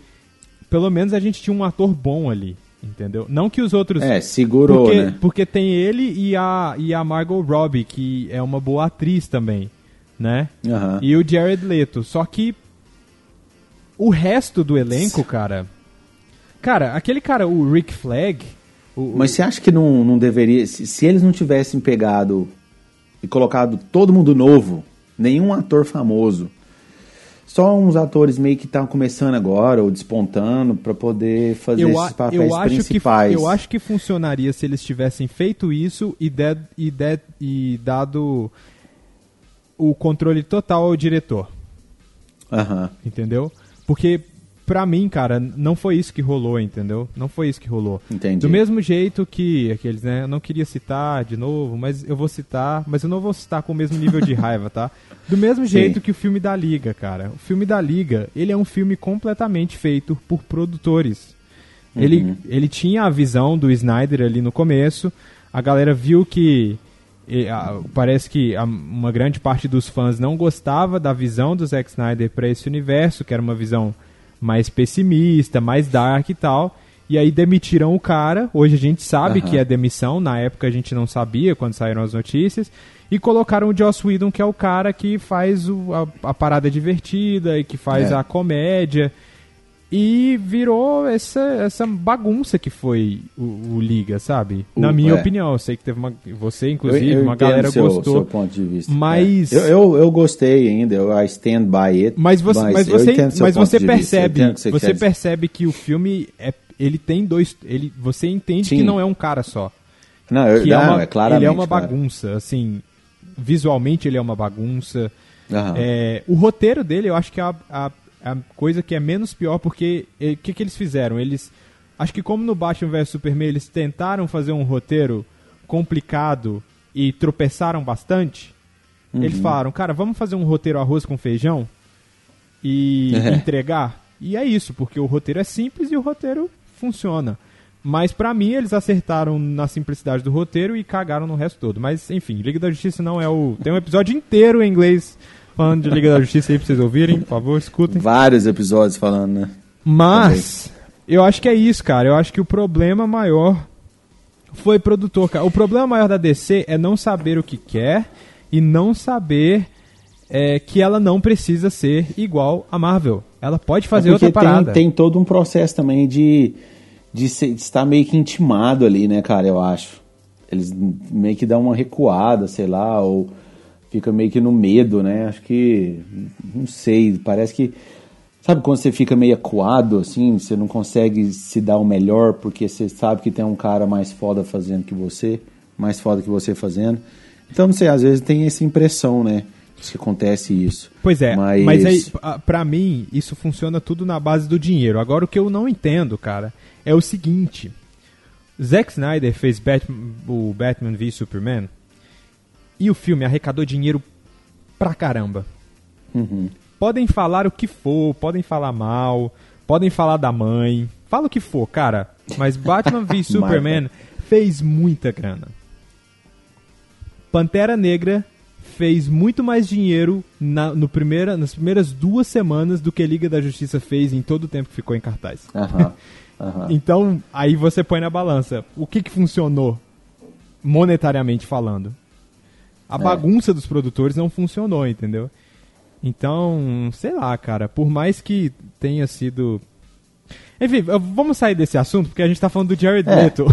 pelo menos a gente tinha um ator bom ali. Entendeu? Não que os outros. É, segurou, porque, né? Porque tem ele e a, e a Margot Robbie, que é uma boa atriz também, né? Uhum. E o Jared Leto. Só que o resto do elenco, cara. Cara, aquele cara, o Rick Flag. O, Mas você acha que não, não deveria. Se, se eles não tivessem pegado e colocado todo mundo novo, nenhum ator famoso só uns atores meio que estão começando agora ou despontando para poder fazer eu, esses papéis eu principais. Que, eu acho que funcionaria se eles tivessem feito isso e, de, e, de, e dado o controle total ao diretor. Uhum. Entendeu? Porque pra mim, cara, não foi isso que rolou, entendeu? Não foi isso que rolou. Entendi. Do mesmo jeito que aqueles, né? Eu não queria citar de novo, mas eu vou citar, mas eu não vou citar com o mesmo nível de raiva, tá? Do mesmo jeito Sim. que o filme da Liga, cara. O filme da Liga, ele é um filme completamente feito por produtores. Uhum. Ele, ele tinha a visão do Snyder ali no começo, a galera viu que e, a, parece que a, uma grande parte dos fãs não gostava da visão do Zack Snyder para esse universo, que era uma visão mais pessimista, mais dark e tal. E aí demitiram o cara. Hoje a gente sabe uhum. que é demissão. Na época a gente não sabia quando saíram as notícias. E colocaram o Joss Whedon, que é o cara que faz o, a, a, parada divertida e que faz é. a comédia. E virou essa, essa bagunça que foi o, o Liga, sabe? Na minha é. opinião, eu sei que teve uma. Você, inclusive, Eu- eu uma galera seu, gostou. seu ponto de vista. mas- É. Eu, eu, eu gostei ainda, eu I stand by it. Mas você, mas eu você, mas você percebe, você, dizer. percebe que o filme é, ele tem dois, ele, você entende Sim. que não é um cara só, Não, eu, que não, é uma, é claramente. ele é uma claro. bagunça, assim, visualmente ele é uma bagunça. Aham. É, o roteiro dele, eu acho que é a, a, a coisa que é menos pior, porque o que, que eles fizeram? Eles, acho que como no Batman vs Superman, eles tentaram fazer um roteiro complicado e tropeçaram bastante. Eles Uhum. falaram, cara, vamos fazer um roteiro arroz com feijão e É. entregar. E é isso, porque o roteiro é simples e o roteiro funciona. Mas pra mim eles acertaram na simplicidade do roteiro e cagaram no resto todo. Mas enfim, Liga da Justiça não é o. Tem um episódio inteiro em inglês falando de Liga da Justiça aí pra vocês ouvirem, por favor, escutem. Vários episódios falando, né? Mas eu acho que é isso, cara. Eu acho que o problema maior foi produtor, cara. O problema maior da DC é não saber o que quer e não saber é, que ela não precisa ser igual a Marvel. Ela pode fazer É outra parada. Tem, tem todo um processo também de, de, ser- de estar meio que intimado ali, né, cara, eu acho. Eles meio que dão uma recuada, sei lá, ou fica meio que no medo, né? Acho que. Não sei, parece que. Sabe quando você fica meio acuado, assim, você não consegue se dar o melhor porque você sabe que tem um cara mais foda fazendo que você, mais foda que você fazendo. Então, não sei, às vezes tem essa impressão, né? Que acontece isso. Pois é, mas, mas, aí, pra mim, isso funciona tudo na base do dinheiro. Agora, o que eu não entendo, cara, é o seguinte: Zack Snyder fez Batman, o Batman v Superman e o filme arrecadou dinheiro pra caramba. Uhum. Podem falar o que for, podem falar mal, podem falar da mãe, fala o que for, cara. Mas Batman v Superman fez muita grana. Pantera Negra fez muito mais dinheiro na, no primeira, nas primeiras duas semanas do que Liga da Justiça fez em todo o tempo que ficou em cartaz. Aham, aham. Então, aí você põe na balança. O que, que funcionou, monetariamente falando? A bagunça dos produtores não funcionou, entendeu? Então, sei lá, cara. Por mais que tenha sido. Enfim, vamos sair desse assunto, porque a gente tá falando do Jared É. Leto.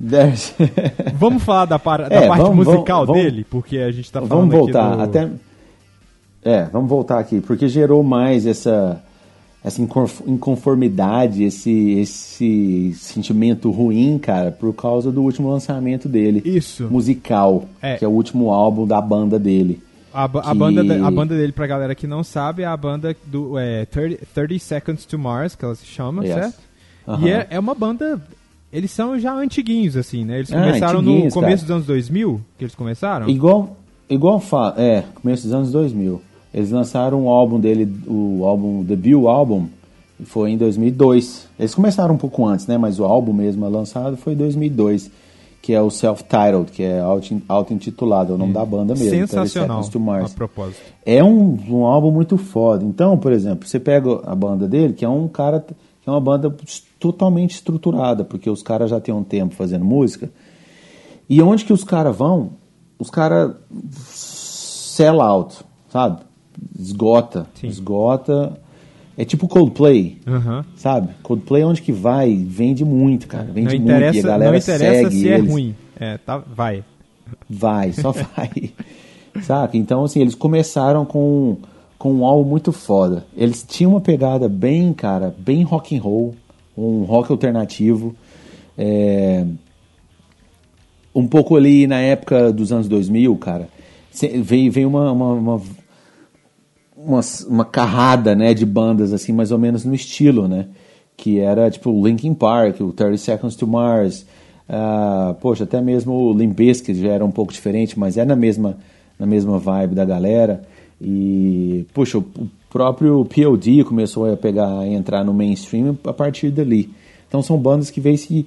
Vamos falar da, par- da É, parte vamos- musical vamos- dele, porque a gente tá falando vamos voltar aqui do... até é vamos voltar aqui porque gerou mais essa essa inconf- inconformidade esse esse sentimento ruim cara por causa do último lançamento dele Isso. musical É. que é o último álbum da banda dele A, ba- a que- banda, a banda dele, pra galera que não sabe, é a banda do é, 30, 30 Seconds to Mars, que ela se chama, Yes. certo? Aham. E é, é uma banda. Eles são já antiguinhos, assim, né? Eles Ah, começaram no antiguinhos, começo cara. dos anos 2000, que eles começaram. igual igual fa é começo dos anos 2000 eles lançaram um álbum dele o álbum debut álbum e foi em 2002 eles começaram um pouco antes né mas o álbum mesmo lançado foi em 2002 que é o self-titled que é auto- auto-intitulado é o nome da banda mesmo 30 Sensacional, to a Mars. propósito. É um, um álbum muito foda. Então, por exemplo, você pega a banda dele, que é um cara que é uma banda totalmente estruturada, porque os caras já têm um tempo fazendo música. E onde que os caras vão? Os caras sell out, sabe? Esgota, Sim. esgota. É tipo Coldplay, sabe? Coldplay onde que vai, vende muito, cara. Não Vende muito e a galera não interessa segue se é eles. ruim. É, tá, vai. Vai, só vai. Saca? Então, assim, eles começaram com, com um álbum muito foda. Eles tinham uma pegada bem, cara, bem rock and roll, um rock alternativo. É, Um pouco ali na época dos anos 2000, cara, veio, veio uma, uma, uma, uma, uma carrada, né, de bandas, assim, mais ou menos no estilo, né? Que era, tipo, o Linkin Park, o 30 Seconds to Mars, ah, poxa, até mesmo o Limp Bizkit já era um pouco diferente, mas é na mesma, na mesma vibe da galera. E, poxa, o, o próprio POD começou a pegar, a entrar no mainstream a partir dali. Então são bandas que veio se...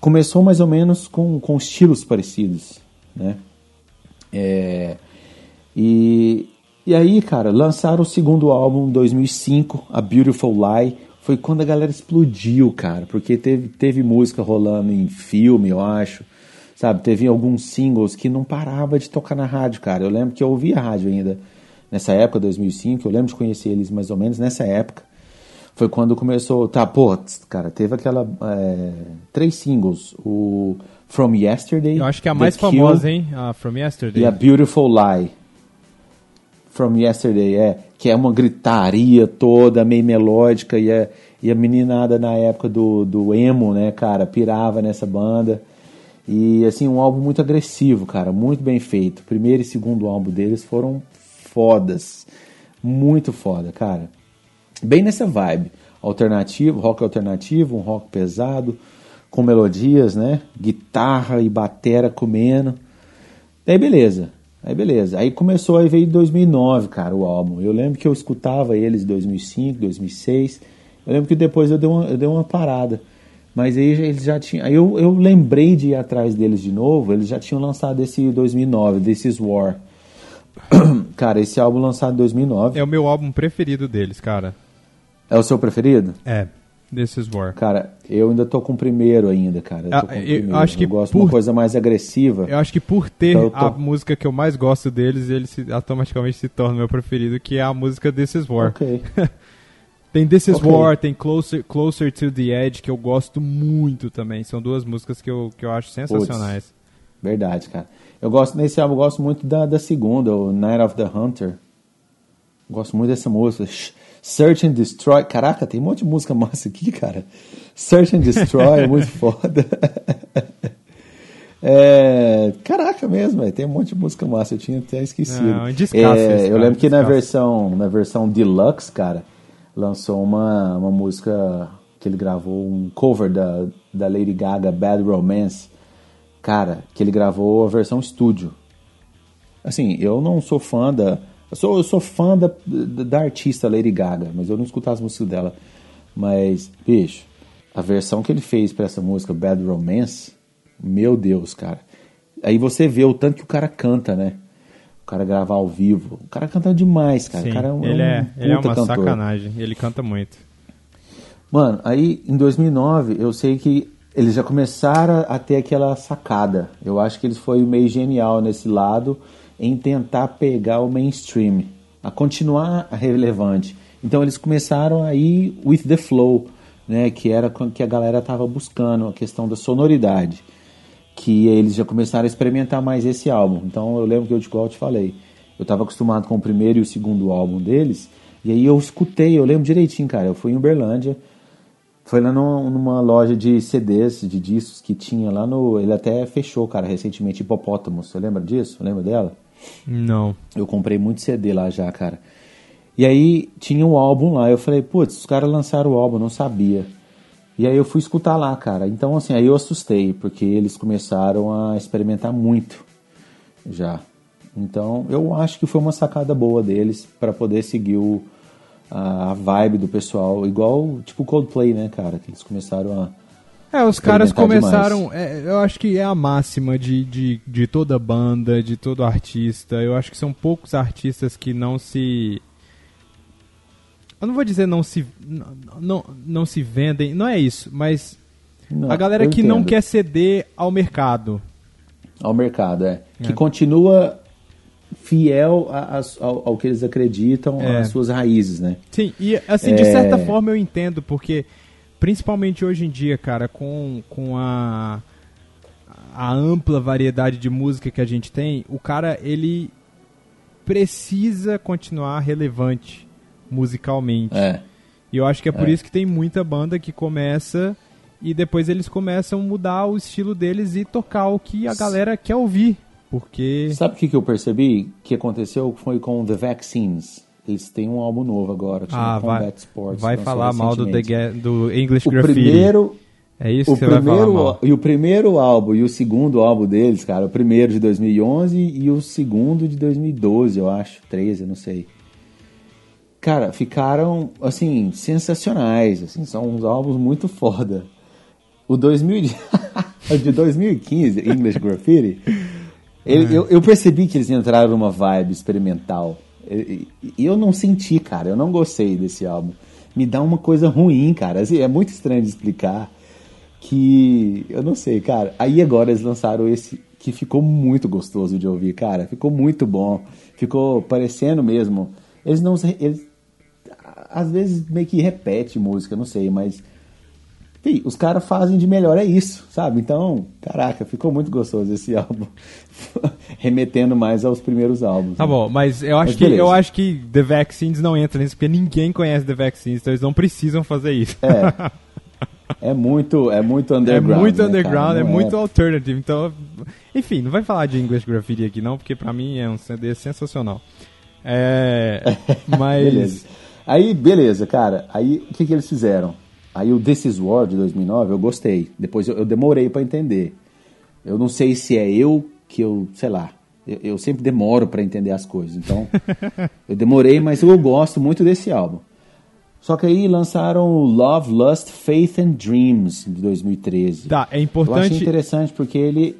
Começou mais ou menos com, com estilos parecidos, né? É, e, e aí, cara, lançaram o segundo álbum em 2005, A Beautiful Lie. Foi quando a galera explodiu, cara, porque teve, teve música rolando em filme, eu acho. Sabe, teve alguns singles que não parava de tocar na rádio, cara. Eu lembro que eu ouvia a rádio ainda nessa época, 2005. Eu lembro de conhecer eles mais ou menos nessa época. foi quando começou. Tá, pô, cara, teve aquela. É, três singles. O From Yesterday. Eu acho que é a mais The famosa, Kill hein? A From Yesterday. E a Beautiful Lie. From Yesterday, é. Que é uma gritaria toda, meio melódica. E, é, e a meninada na época do, do emo, né, cara, pirava nessa banda. E, assim, um álbum muito agressivo, cara. Muito bem feito. Primeiro e segundo álbum deles foram fodas. Muito foda, cara. Bem nessa vibe. Alternativo, rock alternativo, um rock pesado, com melodias, né? Guitarra e batera comendo. Daí beleza. Aí beleza. Aí começou, aí veio em 2009, cara, o álbum. Eu lembro que eu escutava eles em 2005, 2006. Eu lembro que depois eu dei uma, eu dei uma parada. Mas aí eles já tinham. Aí eu, eu lembrei de ir atrás deles de novo. Eles já tinham lançado esse 2009, This Is War. cara, esse álbum lançado em 2009. É o meu álbum preferido deles, cara. É o seu preferido? É. This is War. Cara, eu ainda tô com o primeiro ainda, cara. Eu, Ah, eu acho que eu gosto por- de uma coisa mais agressiva. Eu acho que por ter Então tô- a música que eu mais gosto deles, ele se- automaticamente se torna meu preferido, que é a música Is War. Ok. Tem This Is Ok. War, tem Closer, Closer to the Edge, que eu gosto muito também. São duas músicas que eu, que eu acho sensacionais. Verdade, cara. Eu gosto, nesse álbum, eu gosto muito da, da segunda, o Night of the Hunter. Gosto muito dessa música. Sh- Search and Destroy. Caraca, tem um monte de música massa aqui, cara. Search and Destroy é muito foda. É, caraca mesmo, tem um monte de música massa, eu tinha até esquecido. Não, descasso É, esse, eu lembro que na descasso. versão, na versão deluxe, cara, lançou uma, uma música que ele gravou, um cover da, da Lady Gaga, Bad Romance. Cara, que ele gravou a versão estúdio. Assim, eu não sou fã da. Eu sou, eu sou fã da, da, artista Lady Gaga, mas eu não escuto as músicas dela. Mas, bicho, a versão que ele fez pra essa música, Bad Romance, meu Deus, cara. Aí você vê o tanto que o cara canta, né? O cara gravar ao vivo. O cara canta demais, cara. Sim, o cara é um, ele, é, um ele é uma cantor. sacanagem. Ele canta muito. Mano, aí em 2009 eu sei que eles já começaram a ter aquela sacada. Eu acho que eles foi meio genial nesse lado em tentar pegar o mainstream, a continuar relevante. Então eles começaram a ir with the flow, né, que era com que a galera tava buscando, a questão da sonoridade. Que eles já começaram a experimentar mais esse álbum. Então eu lembro que eu, igual te falei, eu tava acostumado com o primeiro e o segundo álbum deles, e aí eu escutei, eu lembro direitinho, cara. Eu fui em Uberlândia, foi lá numa, loja de CDs, de discos que tinha lá no. Ele até fechou, cara, recentemente, Hipopótamo. Você lembra disso? Lembra dela? Não. Eu comprei muito CD lá já, cara. E aí tinha um álbum lá. Eu falei, putz, os caras lançaram o álbum, não sabia. E aí eu fui escutar lá, cara. Então, assim, aí eu assustei, porque eles começaram a experimentar muito já. Então, eu acho que foi uma sacada boa deles para poder seguir o, a, a vibe do pessoal, igual tipo Coldplay, né, cara? Que eles começaram a. É, os caras começaram. é, eu acho que é a máxima de, de, de toda banda, de todo artista. Eu acho que são poucos artistas que não se. Eu não vou dizer não se. Não, não, se vendem, não é isso, mas Não, a galera que não quer ceder ao mercado. Ao mercado, é. Que É. continua fiel a- a- ao, ao que eles acreditam, É. às suas raízes, né? Sim, e assim, de É. certa forma eu entendo, porque principalmente hoje em dia, cara, com, com a, a ampla variedade de música que a gente tem, o cara, ele precisa continuar relevante musicalmente. É. E eu acho que é por É. isso que tem muita banda que começa e depois eles começam a mudar o estilo deles e tocar o que a galera quer ouvir. Porque. Sabe o que, que eu percebi que aconteceu? Foi com The Vaccines. Eles têm um álbum novo agora, chama Ah, vai, Combat Sports. vai falar mal do, The do English O Graffiti. primeiro, É isso o que você vai falar primeiro mal. e o primeiro álbum e o segundo álbum deles, cara, o primeiro de 2011 e o segundo de 2012, eu acho, 13, eu não sei. Cara, ficaram assim sensacionais, assim, são uns álbuns muito foda. O 2000 de- o de 2015, English Graffiti, ele- eu, eu percebi que eles entraram numa vibe experimental. E eu não senti, cara, eu não gostei desse álbum. Me dá uma coisa ruim, cara. Assim, é muito estranho de explicar que eu não sei, cara. Aí agora eles lançaram esse que ficou muito gostoso de ouvir, cara. Ficou muito bom. Ficou parecendo mesmo. Eles não eles às vezes meio que repete música, não sei, mas enfim, os caras fazem de melhor, é isso, sabe? Então, caraca, ficou muito gostoso esse álbum. Remetendo mais aos primeiros álbuns. Tá né? bom, mas eu acho, Mas que, beleza. eu acho que The Vaccines não entra nisso, porque ninguém conhece The Vaccines, então eles não precisam fazer isso. É. É muito, é muito É underground. muito né, underground, é Não muito alternative. Então, enfim, não vai falar de English Graffiti aqui não, porque pra mim é um CD sensacional. É, mas Beleza. Aí, beleza, cara. Aí, o que, que eles fizeram? Aí o This Is War de 2009, eu gostei. Depois eu, eu demorei pra entender. Eu não sei se é eu que eu, sei lá. Eu, eu sempre demoro pra entender as coisas. Então, eu demorei, mas eu gosto muito desse álbum. Só que aí lançaram o Love, Lust, Faith and Dreams de 2013. tá, é Eu achei importante, interessante porque ele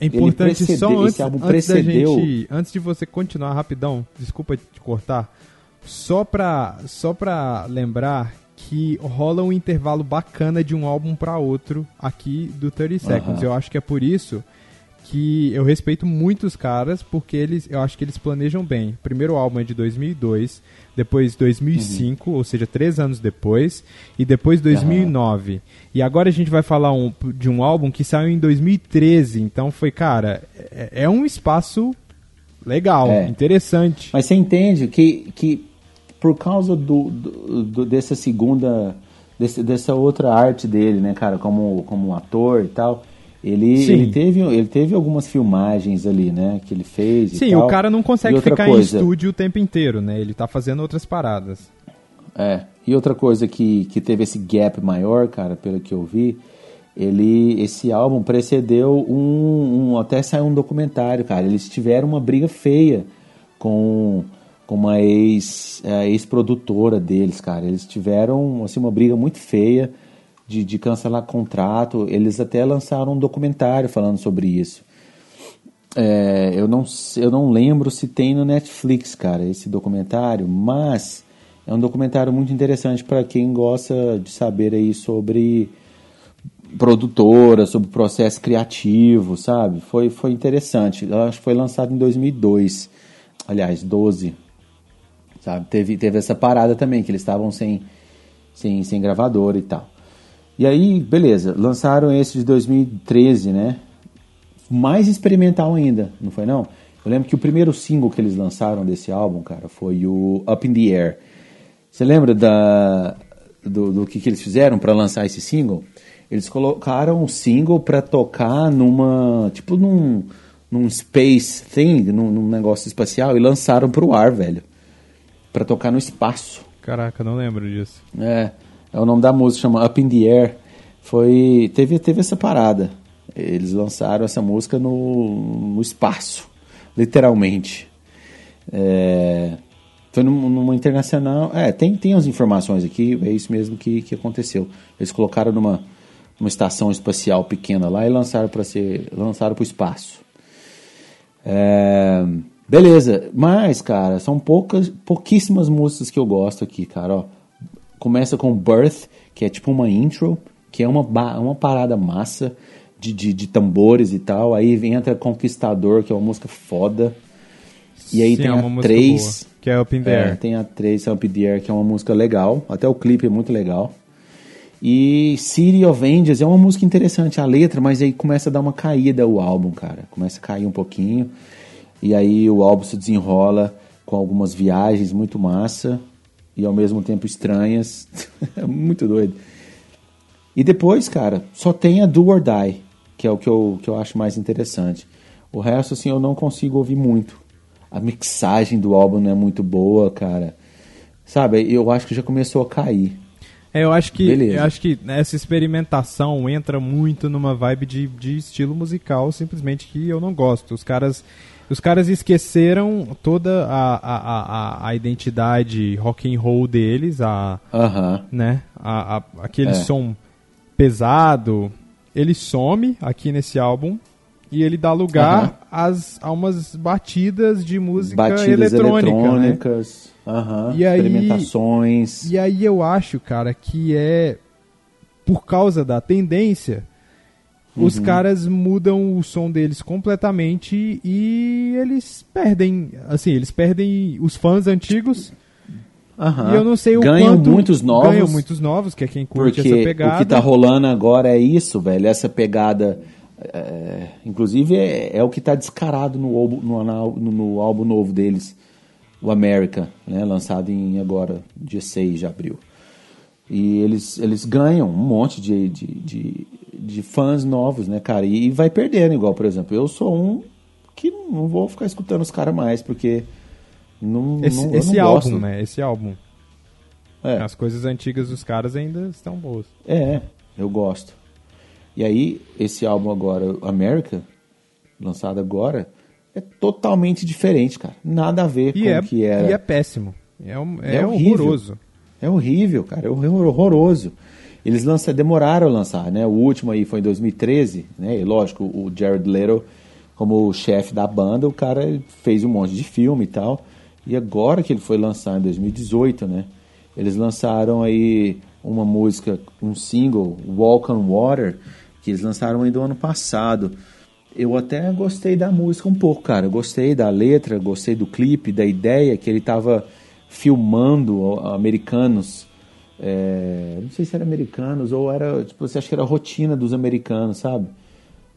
é importante precede- só esse antes, álbum antes precedeu- gente, antes de você continuar rapidão, desculpa te cortar, só pra, só pra lembrar que rola um intervalo bacana de um álbum pra outro aqui do 30 Seconds. Aham. Eu acho que é por isso que eu respeito muito os caras, porque eles, eu acho que eles planejam bem. O primeiro álbum é de 2002, depois 2005, ou seja, três anos depois, e depois 2009. E agora a gente vai falar um- de um álbum que saiu em 2013, então foi, cara, é, é um espaço legal, É. interessante. Mas você entende que, que por causa do, do- do- dessa segunda, desse- dessa outra arte dele, né, cara, como, como ator e tal, ele, Sim. ele, teve, ele teve algumas filmagens ali, né, que ele fez e Sim, tal. o cara não consegue ficar coisa, em estúdio o tempo inteiro, né? Ele tá fazendo outras paradas. É, e outra coisa que, que teve esse gap maior, cara, pelo que eu vi, ele, esse álbum precedeu um, um- até saiu um documentário, cara, eles tiveram uma briga feia com, uma ex, é, ex-produtora deles, cara, eles tiveram, assim, uma briga muito feia de, de cancelar contrato, eles até lançaram um documentário falando sobre isso. É, eu, não, eu não lembro se tem no Netflix, cara, esse documentário, mas é um documentário muito interessante para quem gosta de saber aí sobre produtora, sobre processo criativo, sabe? Foi, foi interessante. Eu acho que foi lançado em 2002, aliás, 12, sabe? Teve, teve essa parada também, que eles estavam sem, sem, sem gravador e tal. E aí, beleza, lançaram esse de 2013, né? mais experimental ainda, não foi não? Eu lembro que o primeiro single que eles lançaram desse álbum, cara, foi o Up in the Air. Você lembra da, do, do que, que eles fizeram para lançar esse single? Eles colocaram o single para tocar numa, tipo num, num space thing, num, num negócio espacial e lançaram pro ar, velho. Para tocar no espaço. Caraca, não lembro disso. É, é o nome da música, chama Up in the Air. Foi, teve, teve essa parada. Eles lançaram essa música no, no espaço, literalmente. É, foi num- numa internacional. É, tem, tem as informações aqui, é isso mesmo que, que aconteceu. Eles colocaram numa, numa estação espacial pequena lá e lançaram para ser lançaram para o espaço. É, beleza, mas cara, são poucas, pouquíssimas músicas que eu gosto aqui, cara. Ó, começa com Birth, que é tipo uma intro, que é uma, uma parada massa de, de, de tambores e tal. Aí entra Conquistador, que é uma música foda. E aí Sim, tem é a música 3, boa, que é Up in the é, Air. tem a 3 Up in the Air, que é uma música legal. Até o clipe é muito legal. E City of Angels é uma música interessante, a letra, mas aí começa a dar uma caída o álbum, cara. Começa a cair um pouquinho. E aí o álbum se desenrola com algumas viagens muito massa e ao mesmo tempo estranhas. É muito doido. E depois, cara, só tem a Do or Die, que é o que eu, que eu acho mais interessante. O resto, assim, eu não consigo ouvir muito. A mixagem do álbum não é muito boa, cara. Sabe, eu acho que já começou a cair. É, eu acho que, Beleza. eu acho que essa experimentação entra muito numa vibe de, de estilo musical, simplesmente que eu não gosto. Os caras, os caras esqueceram toda a, a, a, a identidade rock and roll deles, a, Aham. né, a, a- aquele É. som pesado. Ele some aqui nesse álbum e ele dá lugar às, a umas batidas de música Batidas eletrônica, né? eletrônicas. Aham. E aí- Experimentações. E aí eu acho, cara, que é por causa da tendência, os Uhum. caras mudam o som deles completamente e eles perdem, assim, eles perdem os fãs antigos E eu não sei o ganham quanto... muitos novos. Ganham muitos novos, que é quem curte Porque essa pegada. o que tá rolando agora é isso, velho. Essa pegada. é, inclusive é, é o que tá descarado no álbum, no, no- no álbum novo deles, o America, né? Lançado em agora, dia 6 de abril. E eles, eles ganham um monte de, de, de, de fãs novos, né, cara? E, vai perdendo, igual, por exemplo, eu sou um que não vou ficar escutando os caras mais, porque não, Esse, não, esse não álbum, gosto. né? Esse álbum. É. As coisas antigas dos caras ainda estão boas. É, eu gosto. E aí, esse álbum agora, America, lançado agora, é totalmente diferente, cara. Nada a ver E com é, o que era. e é péssimo. É, um- é É horrível. horroroso. É horrível, cara. É hor- horroroso. Eles lançam, demoraram a lançar, né? O último aí foi em 2013, né? E lógico, o Jared Leto, como o chefe da banda, o cara fez um monte de filme e tal. E agora que ele foi lançar em 2018, né? Eles lançaram aí uma música, um single, Walk on Water, que eles lançaram ainda do ano passado. Eu até gostei da música um pouco, cara. Eu gostei da letra, gostei do clipe, da ideia que ele tava filmando americanos. É, não sei se era americanos ou era. Tipo, você acha que era a rotina dos americanos, sabe?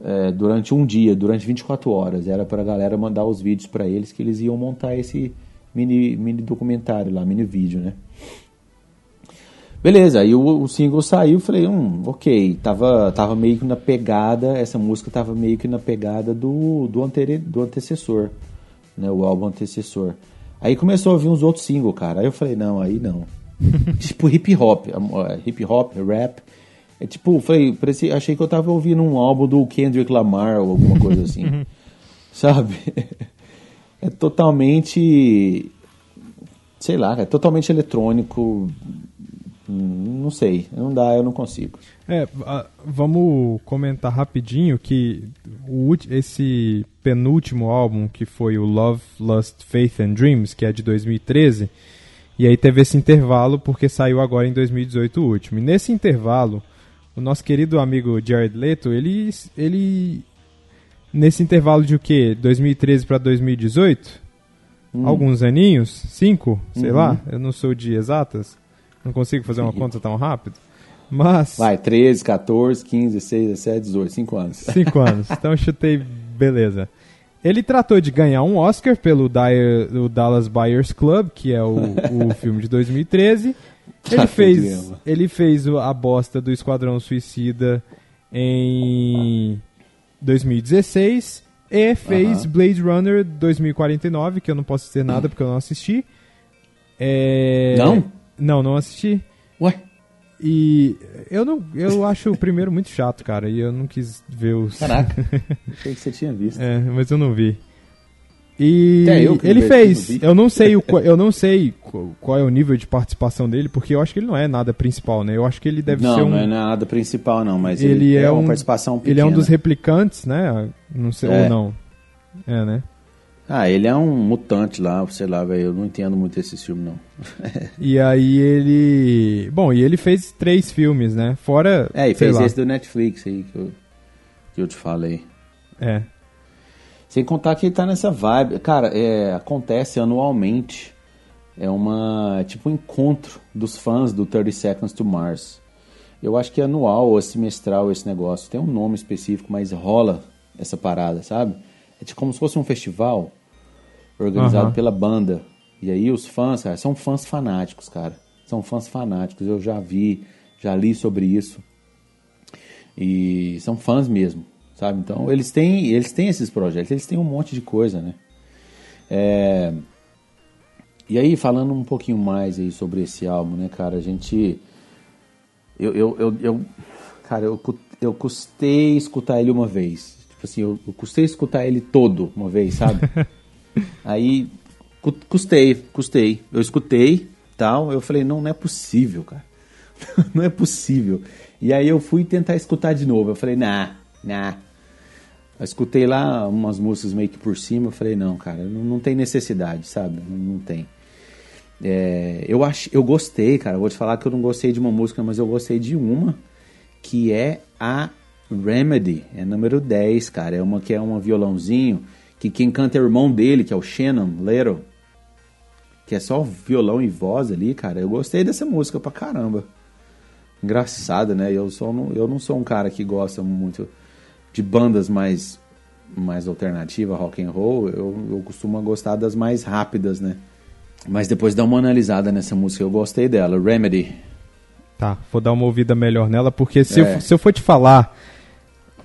É, durante um dia, durante 24 horas. Era pra galera mandar os vídeos pra eles que eles iam montar esse mini, mini documentário lá, mini vídeo, né? Beleza, aí o, o single saiu, falei, hum, ok, tava, tava meio que na pegada, essa música tava meio que na pegada do, do, anteri, do antecessor, né, o álbum antecessor. Aí começou a vir uns outros singles, cara, aí eu falei, não, aí não. tipo hip hop, eh, hip hop, rap, é tipo, falei, parecia, achei que eu tava ouvindo um álbum do Kendrick Lamar ou alguma coisa assim, sabe? é totalmente, sei lá, é totalmente eletrônico, Não sei, não dá, eu não consigo. É, vamos comentar rapidinho que o, esse penúltimo álbum, que foi o Love, Lust, Faith and Dreams, que é de 2013, e aí teve esse intervalo porque saiu agora em 2018 o último. E nesse intervalo, o nosso querido amigo Jared Leto, ele, ele nesse intervalo de o quê? 2013 para 2018? Alguns aninhos? Cinco? Sei Uhum. lá, eu não sou de exatas. Não consigo fazer uma conta tão rápido. Mas. Vai, 13, 14, 15, 16, 17, 18, 5 anos. Cinco anos. Então eu chutei, beleza. Ele tratou de ganhar um Oscar pelo Dyer- o Dallas Buyers Club, que é o, o filme de 2013. Ele fez, ele fez a bosta do Esquadrão Suicida em 2016 e fez Aham. Blade Runner 2049, que eu não posso dizer nada porque eu não assisti. É... Não? Não, não assisti. Ué? E eu não, eu acho o primeiro muito chato, cara, e eu não quis ver os. Caraca, achei que você tinha visto. É, mas eu não vi. E ele fez. Eu não sei o eu não sei qu- qual é o nível de participação dele, porque eu acho que ele não é nada principal, né? Eu acho que ele deve não, ser um não é nada principal, não, mas ele, ele, é, uma um participação pequena. Ele é um dos replicantes, né? Não sei É. ou não. É, né? Ah, ele é um mutante lá, sei lá, velho. Eu não entendo muito esse filme, não. E aí ele, bom, e ele fez três filmes, né? Fora, É, e fez lá. esse do Netflix aí que eu, que eu te falei. É. Sem contar que ele tá nessa vibe. Cara, é, acontece anualmente. É uma. É tipo um encontro dos fãs do 30 Seconds to Mars. Eu acho que é anual ou semestral esse negócio. Tem um nome específico, mas rola essa parada, sabe? É tipo como se fosse um festival organizado Aham. pela banda. E aí os fãs, cara, são fãs fanáticos, cara. São fãs fanáticos. Eu já vi, já li sobre isso. E são fãs mesmo, sabe? Então eles têm, eles têm esses projetos, eles têm um monte de coisa, né? É, E aí, falando um pouquinho mais aí sobre esse álbum, né, cara? A gente. Eu, eu, eu, eu- cara, eu, eu custei escutar ele uma vez. Tipo assim, eu, eu custei escutar ele todo uma vez, sabe? aí, cu- custei, custei. Eu escutei, tal. Eu falei, não, não é possível, cara. não é possível. E aí eu fui tentar escutar de novo. Eu falei, nah, nah. Eu escutei lá umas músicas meio que por cima. Eu falei, não, cara, não, não tem necessidade, sabe? Não, não tem. É, eu, ach, eu gostei, cara. Vou te falar que eu não gostei de uma música, mas eu gostei de uma que é a Remedy, é número 10, cara. É uma que é um violãozinho, que quem canta é o irmão dele, que é o Shannon Little. que é só violão e voz ali, cara, eu gostei dessa música pra caramba. Engraçado, né? Eu, sou, eu não sou um cara que gosta muito de bandas mais mais alternativa, rock and roll, eu, eu costumo gostar das mais rápidas, né? Mas depois dá uma analisada nessa música, eu gostei dela, Remedy. Tá, vou dar uma ouvida melhor nela, porque se, é. eu, se eu for te falar,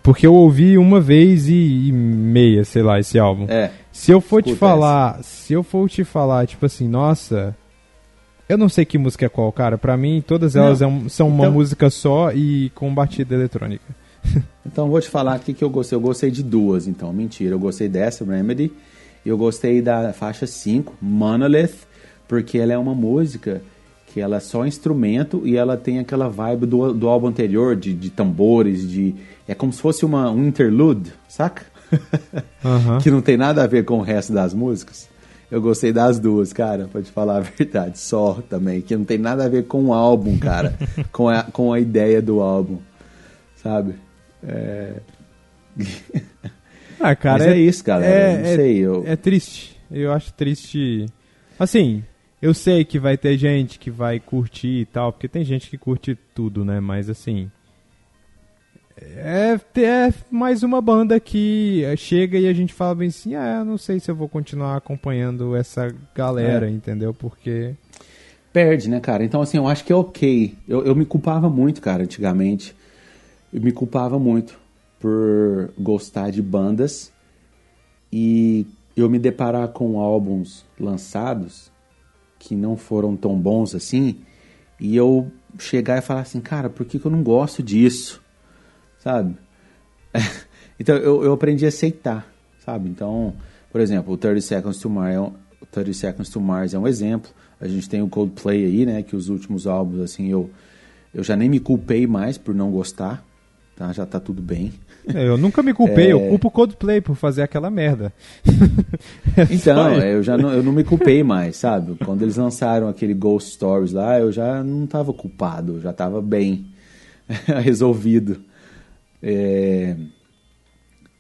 porque eu ouvi uma vez e, e meia, sei lá, esse álbum. É. Se eu for te falar, essa. se eu for te falar, tipo assim, nossa, eu não sei que música é qual, cara. Pra mim, todas elas é são então, uma música só e com batida eletrônica. então, vou te falar aqui que eu gostei. Eu gostei de duas, então. Mentira. Eu gostei dessa, Remedy. E eu gostei da faixa 5, Monolith, porque ela é uma música que ela é só instrumento e ela tem aquela vibe do, do álbum anterior, de, de tambores, de... É como se fosse uma, um interlude, saca? Uhum. que não tem nada a ver com o resto das músicas. Eu gostei das duas, cara, pra te falar a verdade. Só também, que não tem nada a ver com o álbum, cara. com, a, com a ideia do álbum, sabe? É... ah, cara. Mas é, é isso, galera. É, não sei, eu... é triste. Eu acho triste. Assim, eu sei que vai ter gente que vai curtir e tal, porque tem gente que curte tudo, né? Mas assim. É, é mais uma banda que chega e a gente fala bem assim: ah, eu não sei se eu vou continuar acompanhando essa galera, é. entendeu? Porque. Perde, né, cara? Então, assim, eu acho que é ok. Eu, eu me culpava muito, cara, antigamente. Eu me culpava muito por gostar de bandas e eu me deparar com álbuns lançados que não foram tão bons assim, e eu chegar e falar assim, cara, por que, que eu não gosto disso? Sabe? então eu, eu aprendi a aceitar, sabe? Então, por exemplo, o 30 Seconds to Mars, é um, 30 Seconds to Mars é um exemplo. A gente tem o Coldplay aí, né? Que os últimos álbuns, assim, eu, eu já nem me culpei mais por não gostar, tá? Já tá tudo bem. É, eu nunca me culpei, é... eu culpo o Coldplay por fazer aquela merda. então, eu já não, eu não me culpei mais, sabe? Quando eles lançaram aquele Ghost Stories lá, eu já não tava culpado, já tava bem resolvido. É...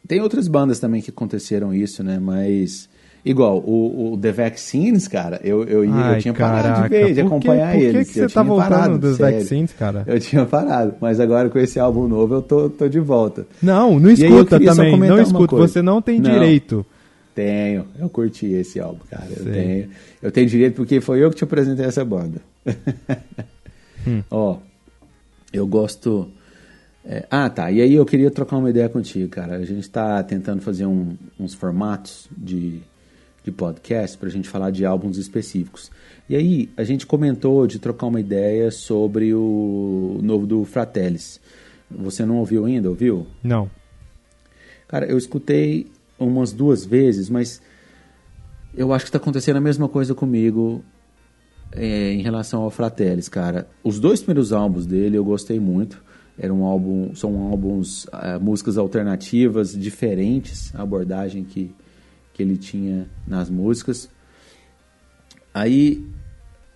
Tem outras bandas também que aconteceram isso, né? Mas Igual, o, o, The Vaccines, cara, eu, eu, Ai, eu tinha parado caraca. de ver, de acompanhar por que, eles. Por que, que você tá voltando parado, dos sério. Vaccines, cara? Eu tinha parado, mas agora com esse álbum novo eu tô, tô de volta. Não, não escuta também, não escuta, você não tem não, direito. Tenho, eu curti esse álbum, cara, eu tenho. Eu tenho direito porque foi eu que te apresentei essa banda. hum. Ó, eu gosto... É, ah, tá. E aí eu queria trocar uma ideia contigo, cara. A gente está tentando fazer um, uns formatos de, de podcast para a gente falar de álbuns específicos. E aí a gente comentou de trocar uma ideia sobre o novo do Fratellis. Você não ouviu ainda, ouviu? Não. Cara, eu escutei umas duas vezes, mas eu acho que está acontecendo a mesma coisa comigo é, em relação ao Fratellis, cara. Os dois primeiros álbuns dele eu gostei muito. Era um álbum, são álbuns, uh, músicas alternativas, diferentes, a abordagem que, que ele tinha nas músicas. Aí,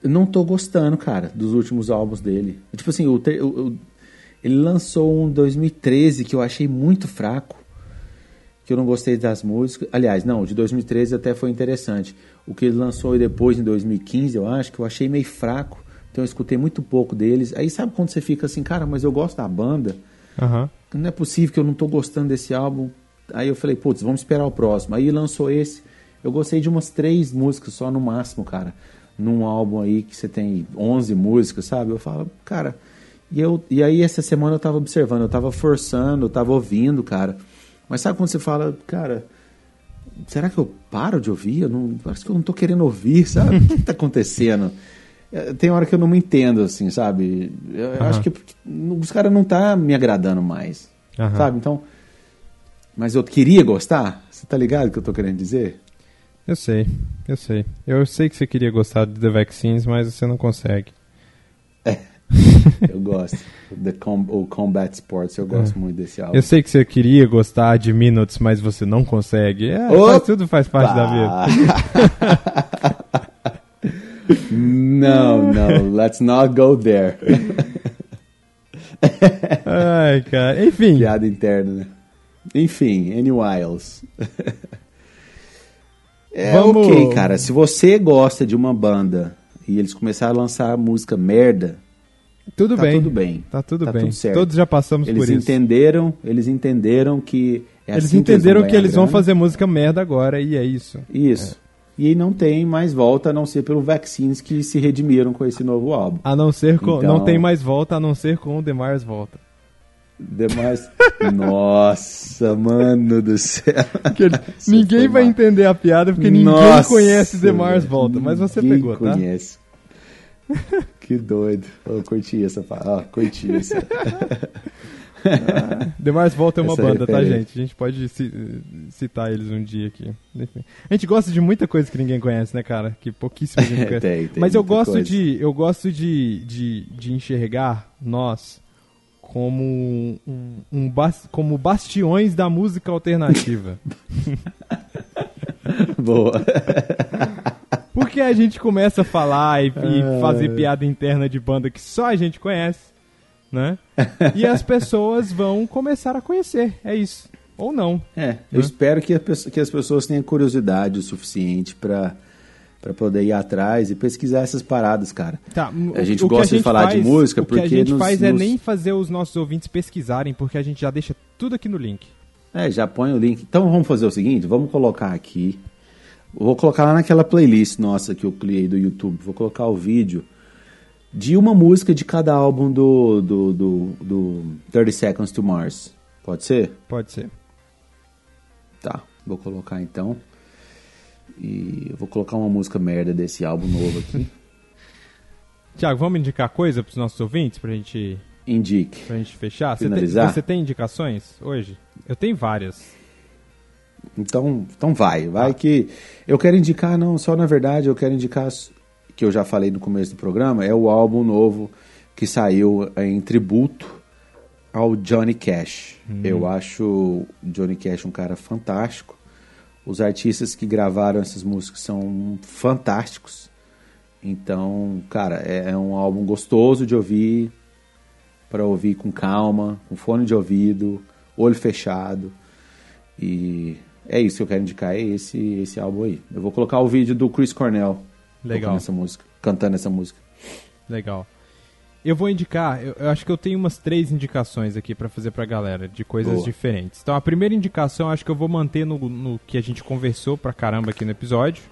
não tô gostando, cara, dos últimos álbuns dele. Tipo assim, o, o, ele lançou um 2013 que eu achei muito fraco, que eu não gostei das músicas. Aliás, não, de 2013 até foi interessante. O que ele lançou depois, em 2015, eu acho, que eu achei meio fraco. Então eu escutei muito pouco deles. Aí sabe quando você fica assim, cara, mas eu gosto da banda. Uhum. Não é possível que eu não tô gostando desse álbum. Aí eu falei, putz, vamos esperar o próximo. Aí lançou esse. Eu gostei de umas três músicas só no máximo, cara. Num álbum aí que você tem 11 músicas, sabe? Eu falo, cara. E, eu, e aí essa semana eu tava observando, eu tava forçando, eu tava ouvindo, cara. Mas sabe quando você fala, cara, será que eu paro de ouvir? Eu não, parece que eu não tô querendo ouvir, sabe? o que, que tá acontecendo? É, tem hora que eu não me entendo, assim, sabe? Eu uhum. acho que os caras não tá me agradando mais, uhum. sabe? Então, mas eu queria gostar? Você tá ligado o que eu tô querendo dizer? Eu sei, eu sei. Eu sei que você queria gostar de The Vaccines, mas você não consegue. É, eu gosto. The com o Combat Sports, eu gosto é. muito desse álbum. Eu sei que você queria gostar de Minutes, mas você não consegue. É, faz, tudo faz parte da vida. não, não, let's not go there. Ai, cara. Enfim. Piada interna, né? Enfim, Annie Wiles. É Vamos- ok, cara. Se você gosta de uma banda e eles começaram a lançar música merda, Tudo tá bem. tudo bem. Tá tudo Tá bem. tudo certo. Todos já passamos Eles por isso. entenderam, eles entenderam que é Eles assim entenderam vão que, eles vão fazer música merda agora e é isso. Isso. E não tem mais volta a não ser pelo Vaccines que se redimiram com esse novo álbum. A não ser com. Então- Não tem mais volta, a não ser com o Demars volta. Demais. Nossa, mano do céu. Você ninguém vai mal. entender a piada porque ninguém Nossa, conhece Demars volta. Mas você pegou, tá? conhece. Que doido. Eu curti essa. Ah, curti essa. Demars volta é uma Essa banda, tá, referência. gente? A gente pode ci- citar eles um dia aqui. A gente gosta de muita coisa que ninguém conhece, né, cara? Que pouquíssima gente conhece. Tem, tem Mas eu gosto coisa. de eu gosto de, de, de enxergar nós como um, um bas- como bastiões da música alternativa. Boa. Porque a gente começa a falar e, e Ah. fazer piada interna de banda que só a gente conhece, né? E as pessoas vão começar a conhecer, é isso. Ou não. É, eu espero que, a pesso- que as pessoas tenham curiosidade o suficiente pra para poder ir atrás e pesquisar essas paradas, cara. Tá, A gente o que gosta de falar de música o que a porque gente nos- faz é nos- nem fazer os nossos ouvintes pesquisarem, porque a gente já deixa tudo aqui no link. É, já põe o link. Então vamos fazer o seguinte, vamos colocar aqui. Vou colocar lá naquela playlist nossa que eu criei do YouTube. Vou colocar o vídeo de uma música de cada álbum do, do, do, do 30 Seconds to Mars. Pode ser? Pode ser. Tá, vou colocar então. E eu vou colocar uma música merda desse álbum novo aqui. Tiago, vamos indicar coisa pros nossos ouvintes pra gente, Indique. pra gente fechar? Você tem, Finalizar? você tem indicações hoje? Eu tenho várias. Então, então vai, vai que eu quero indicar não, só na verdade eu quero indicar que eu já falei no começo do programa, é o álbum novo que saiu em tributo ao Johnny Cash. Eu acho o Johnny Cash um cara fantástico. Os artistas que gravaram essas músicas são fantásticos. Então, cara, é, é um álbum gostoso de ouvir, para ouvir com calma, com fone de ouvido, olho fechado. E é isso que eu quero indicar, é esse, esse álbum aí. Eu vou colocar o vídeo do Chris Cornell Legal. essa música, cantando essa música. Legal. Eu vou indicar, eu, eu acho que eu tenho umas três indicações aqui pra fazer pra galera, de coisas Boa. diferentes. Então a primeira indicação eu acho que eu vou manter no, no que a gente conversou pra caramba aqui no episódio.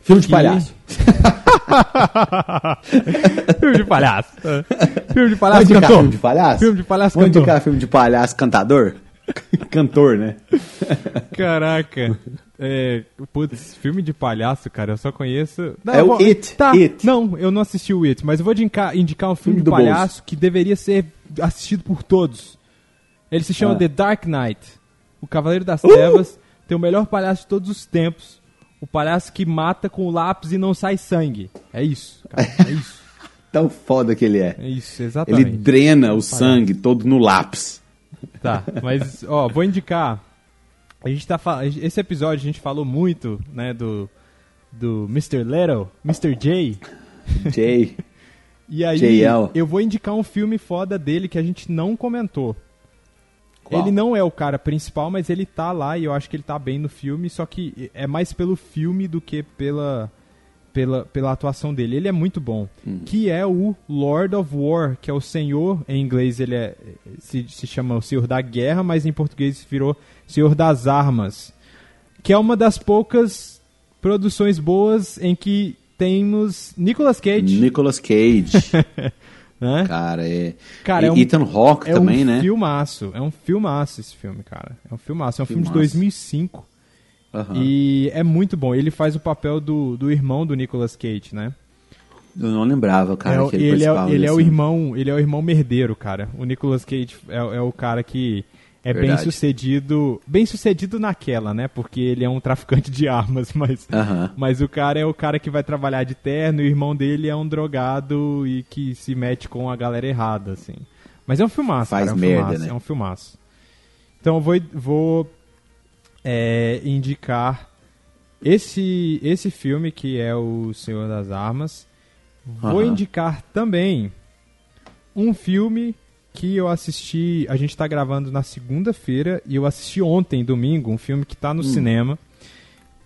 Filme de palhaço. filme de palhaço. Filme de palhaço cantor. filme de palhaço? Filme de palhaço cantor. indicar filme de palhaço cantador? Cantor, né? Caraca. É, putz, filme de palhaço, cara, eu só conheço. Não, É eu o vou- It, Tá, It. não, eu não assisti o It, mas eu vou indicar, indicar um filme, Filme de palhaço que deveria ser assistido por todos. Ele se chama Ah. The Dark Knight. O Cavaleiro das Trevas tem o melhor palhaço de todos os tempos. O palhaço que mata com o lápis e não sai sangue. É isso, cara. É isso. Tão foda que ele é. É isso, Ele exatamente. drena o sangue todo no lápis. Tá, mas ó, vou indicar. A gente tá esse episódio a gente falou muito, né, do do Mr. Little, Mr. J. Jay. E aí JL. eu vou indicar um filme foda dele que a gente não comentou. Qual? Ele não é o cara principal, mas ele tá lá e eu acho que ele tá bem no filme, só que é mais pelo filme do que pela pela, pela atuação dele. Ele é muito bom. Hum. Que é o Lord of War, que é o Senhor, em inglês ele é, se, se chama o Senhor da Guerra, mas em português virou Senhor das Armas. Que é uma das poucas produções boas em que temos Nicolas Cage. Nicolas Cage. né? cara, é. Cara, e é um- Ethan Hawke É também, um né? filmaço. É um filmaço esse filme, cara. É um filmaço. É um filme de Filmaço. 2005. Aham. E é muito bom. Ele faz o papel do, do irmão do Nicolas Cage, né? Eu não lembrava, cara, É que ele, ele é, ele é o irmão, ele é o irmão merdeiro, cara. O Nicolas Cage é, é o cara que é bem Verdade. sucedido, bem sucedido naquela, né? Porque ele é um traficante de armas, mas mas o cara é o cara que vai trabalhar de terno e o irmão dele é um drogado e que se mete com a galera errada, assim. Mas é um filmaço, Faz cara, é um merda, filmaço, né? é um filmaço. Então eu vou, vou é, indicar esse, esse filme que é o Senhor das Armas. Vou indicar também um filme que eu assisti. A gente está gravando na segunda-feira e eu assisti ontem, domingo, um filme que está no Hum. cinema.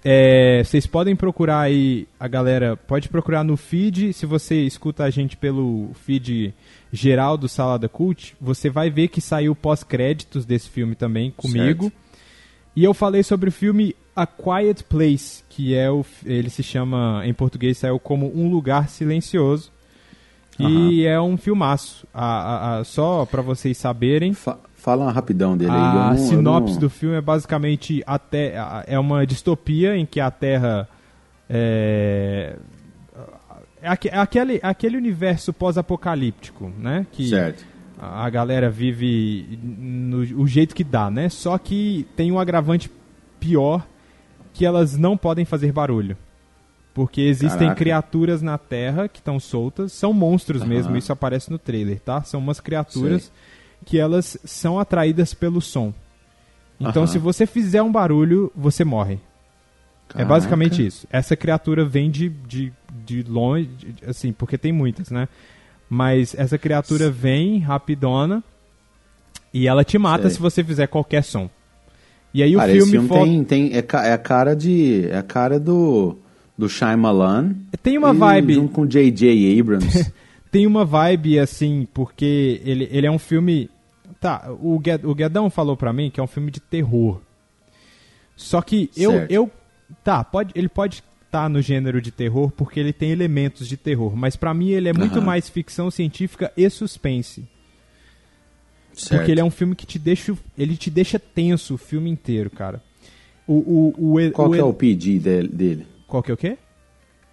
É, vocês podem procurar aí, a galera pode procurar no feed. Se você escuta a gente pelo feed geral do Salada Cult, você vai ver que saiu pós-créditos desse filme também comigo. Certo. E eu falei sobre o filme A Quiet Place, que é o, ele se chama, em português saiu como Um Lugar Silencioso. E é um filmaço. A, a- a- só pra vocês saberem, Fa- fala uma rapidão dele aí. a não- eu sinopse não- do filme é basicamente a te- a- é uma distopia em que a Terra é, é é aquele, aquele universo pós-apocalíptico, né? Que Certo. a a galera vive no o jeito que dá, né? Só que tem um agravante pior que elas não podem fazer barulho. Porque existem Caraca. criaturas na Terra que estão soltas, são monstros Aham. mesmo, isso aparece no trailer, tá? São umas criaturas que elas são atraídas pelo som. Então, Aham. se você fizer um barulho, você morre. É Caraca. basicamente isso. Essa criatura vem de, de, de longe, de- assim, porque tem muitas, né? Mas essa criatura vem rapidona e ela te mata Sei. se você fizer qualquer som. E aí o filme, esse filme volta- tem, tem, é, é a cara de. É a cara do. Do Shyamalan. tem uma vibe, Junto com J.J. Abrams. tem uma vibe assim, porque ele, ele é um filme. Tá, o, Gued- o Guedão falou pra mim que é um filme de terror. Só que eu, Certo. eu. Tá, pode, ele pode estar no gênero de terror porque ele tem elementos de terror. Mas pra mim ele é muito mais ficção científica e suspense. certo. Porque ele é um filme que te deixa. Ele te deixa tenso o filme inteiro, cara. O, o, o, Qual o, que é o PG dele? Qual que é o quê?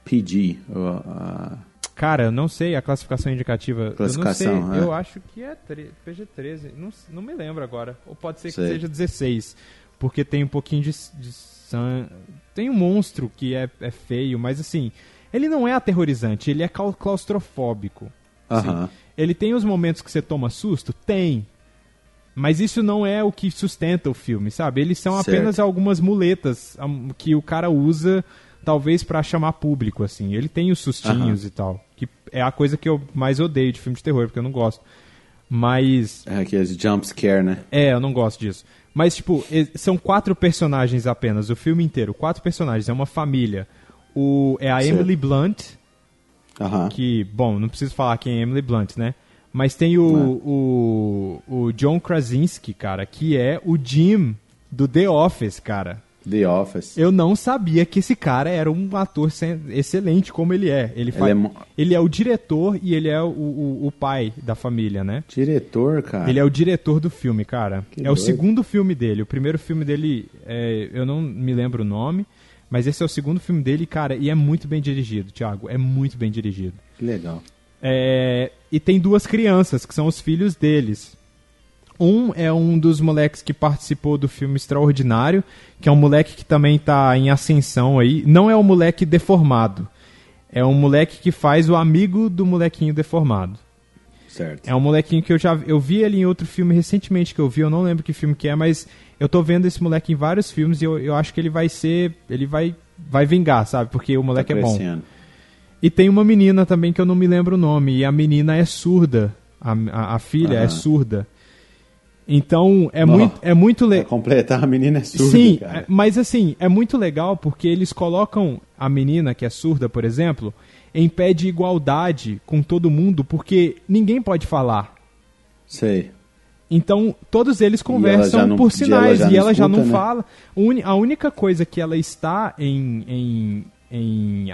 PG. a- Cara, eu não sei a classificação indicativa. Classificação, eu não sei. é. Eu acho que é tre- PG-13. Não, não me lembro agora. Ou pode ser que Sei. seja 16. Porque tem um pouquinho de, de sangue. Tem um monstro que é, é feio, mas assim. Ele não é aterrorizante, ele é clau- claustrofóbico. Aham. Ele tem os momentos que você toma susto? Tem. Mas isso não é o que sustenta o filme, sabe? Eles são Certo. apenas algumas muletas que o cara usa, talvez pra chamar público, assim. Ele tem os sustinhos e tal. Que é a coisa que eu mais odeio de filme de terror, porque eu não gosto. Mas. É aqueles jump scare, né? É, eu não gosto disso. Mas, tipo, são quatro personagens apenas, o filme inteiro. Quatro personagens, é uma família. O, é a Certo. Emily Blunt, Aham. que, bom, não preciso falar quem é Emily Blunt, né? Mas tem o, o, o John Krasinski, cara, que é o Jim do The Office, cara. The Office. Eu não sabia que esse cara era um ator excelente como ele é. Ele, faz, é ele é o diretor e ele é o, o, o pai da família, né? Diretor, cara. Ele é o diretor do filme, cara. Que é o doido. segundo filme dele. O primeiro filme dele, é, eu não me lembro o nome, mas esse é o segundo filme dele, cara, e é muito bem dirigido, Thiago. É muito bem dirigido. Que legal. É, e tem duas crianças, que são os filhos deles. Um é um dos moleques que participou do filme Extraordinário, que é um moleque que também tá em ascensão aí. Não é um moleque deformado. É um moleque que faz o amigo do molequinho deformado. Certo. É um molequinho que eu já eu vi ele em outro filme recentemente que eu vi, eu não lembro que filme que é, mas eu tô vendo esse moleque em vários filmes e eu, eu acho que ele vai ser, ele vai vai vingar, sabe? Porque o moleque tá é bom. E tem uma menina também que eu não me lembro o nome. E a menina é surda. A, a, a filha é Aham. surda. Então é muito, é muito legal. completar, a menina é surda, Sim, cara. é- mas assim, é muito legal porque eles colocam a menina que é surda, por exemplo, em pé de igualdade com todo mundo, porque ninguém pode falar. Sei. Então, todos eles conversam não- por ela sinais e ela já escuta, não né? fala. A uni- A única coisa que ela está em. em, em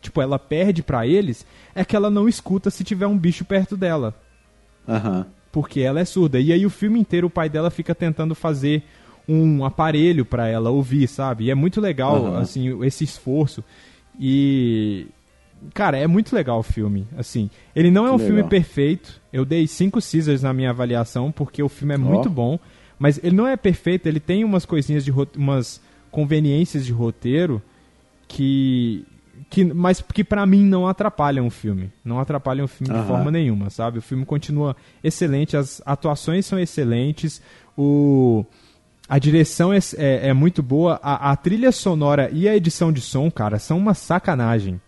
tipo, ela perde pra eles é que ela não escuta se tiver um bicho perto dela. Aham. Porque ela é surda. E aí, o filme inteiro, o pai dela fica tentando fazer um aparelho pra ela ouvir, sabe? E é muito legal, Aham. assim, esse esforço. E. Cara, é muito legal o filme, assim. Ele não é um filme legal. perfeito. Eu dei cinco Caesars na minha avaliação, porque o filme é Ó. muito bom. Mas ele não é perfeito, ele tem umas coisinhas de umas conveniências de roteiro que. Que mas que pra mim não atrapalham o filme. Não atrapalham o filme de Aham. forma nenhuma, sabe? O filme continua excelente, as atuações são excelentes, o. A direção é, é, é muito boa, a, a trilha sonora e a edição de som, cara, são uma sacanagem.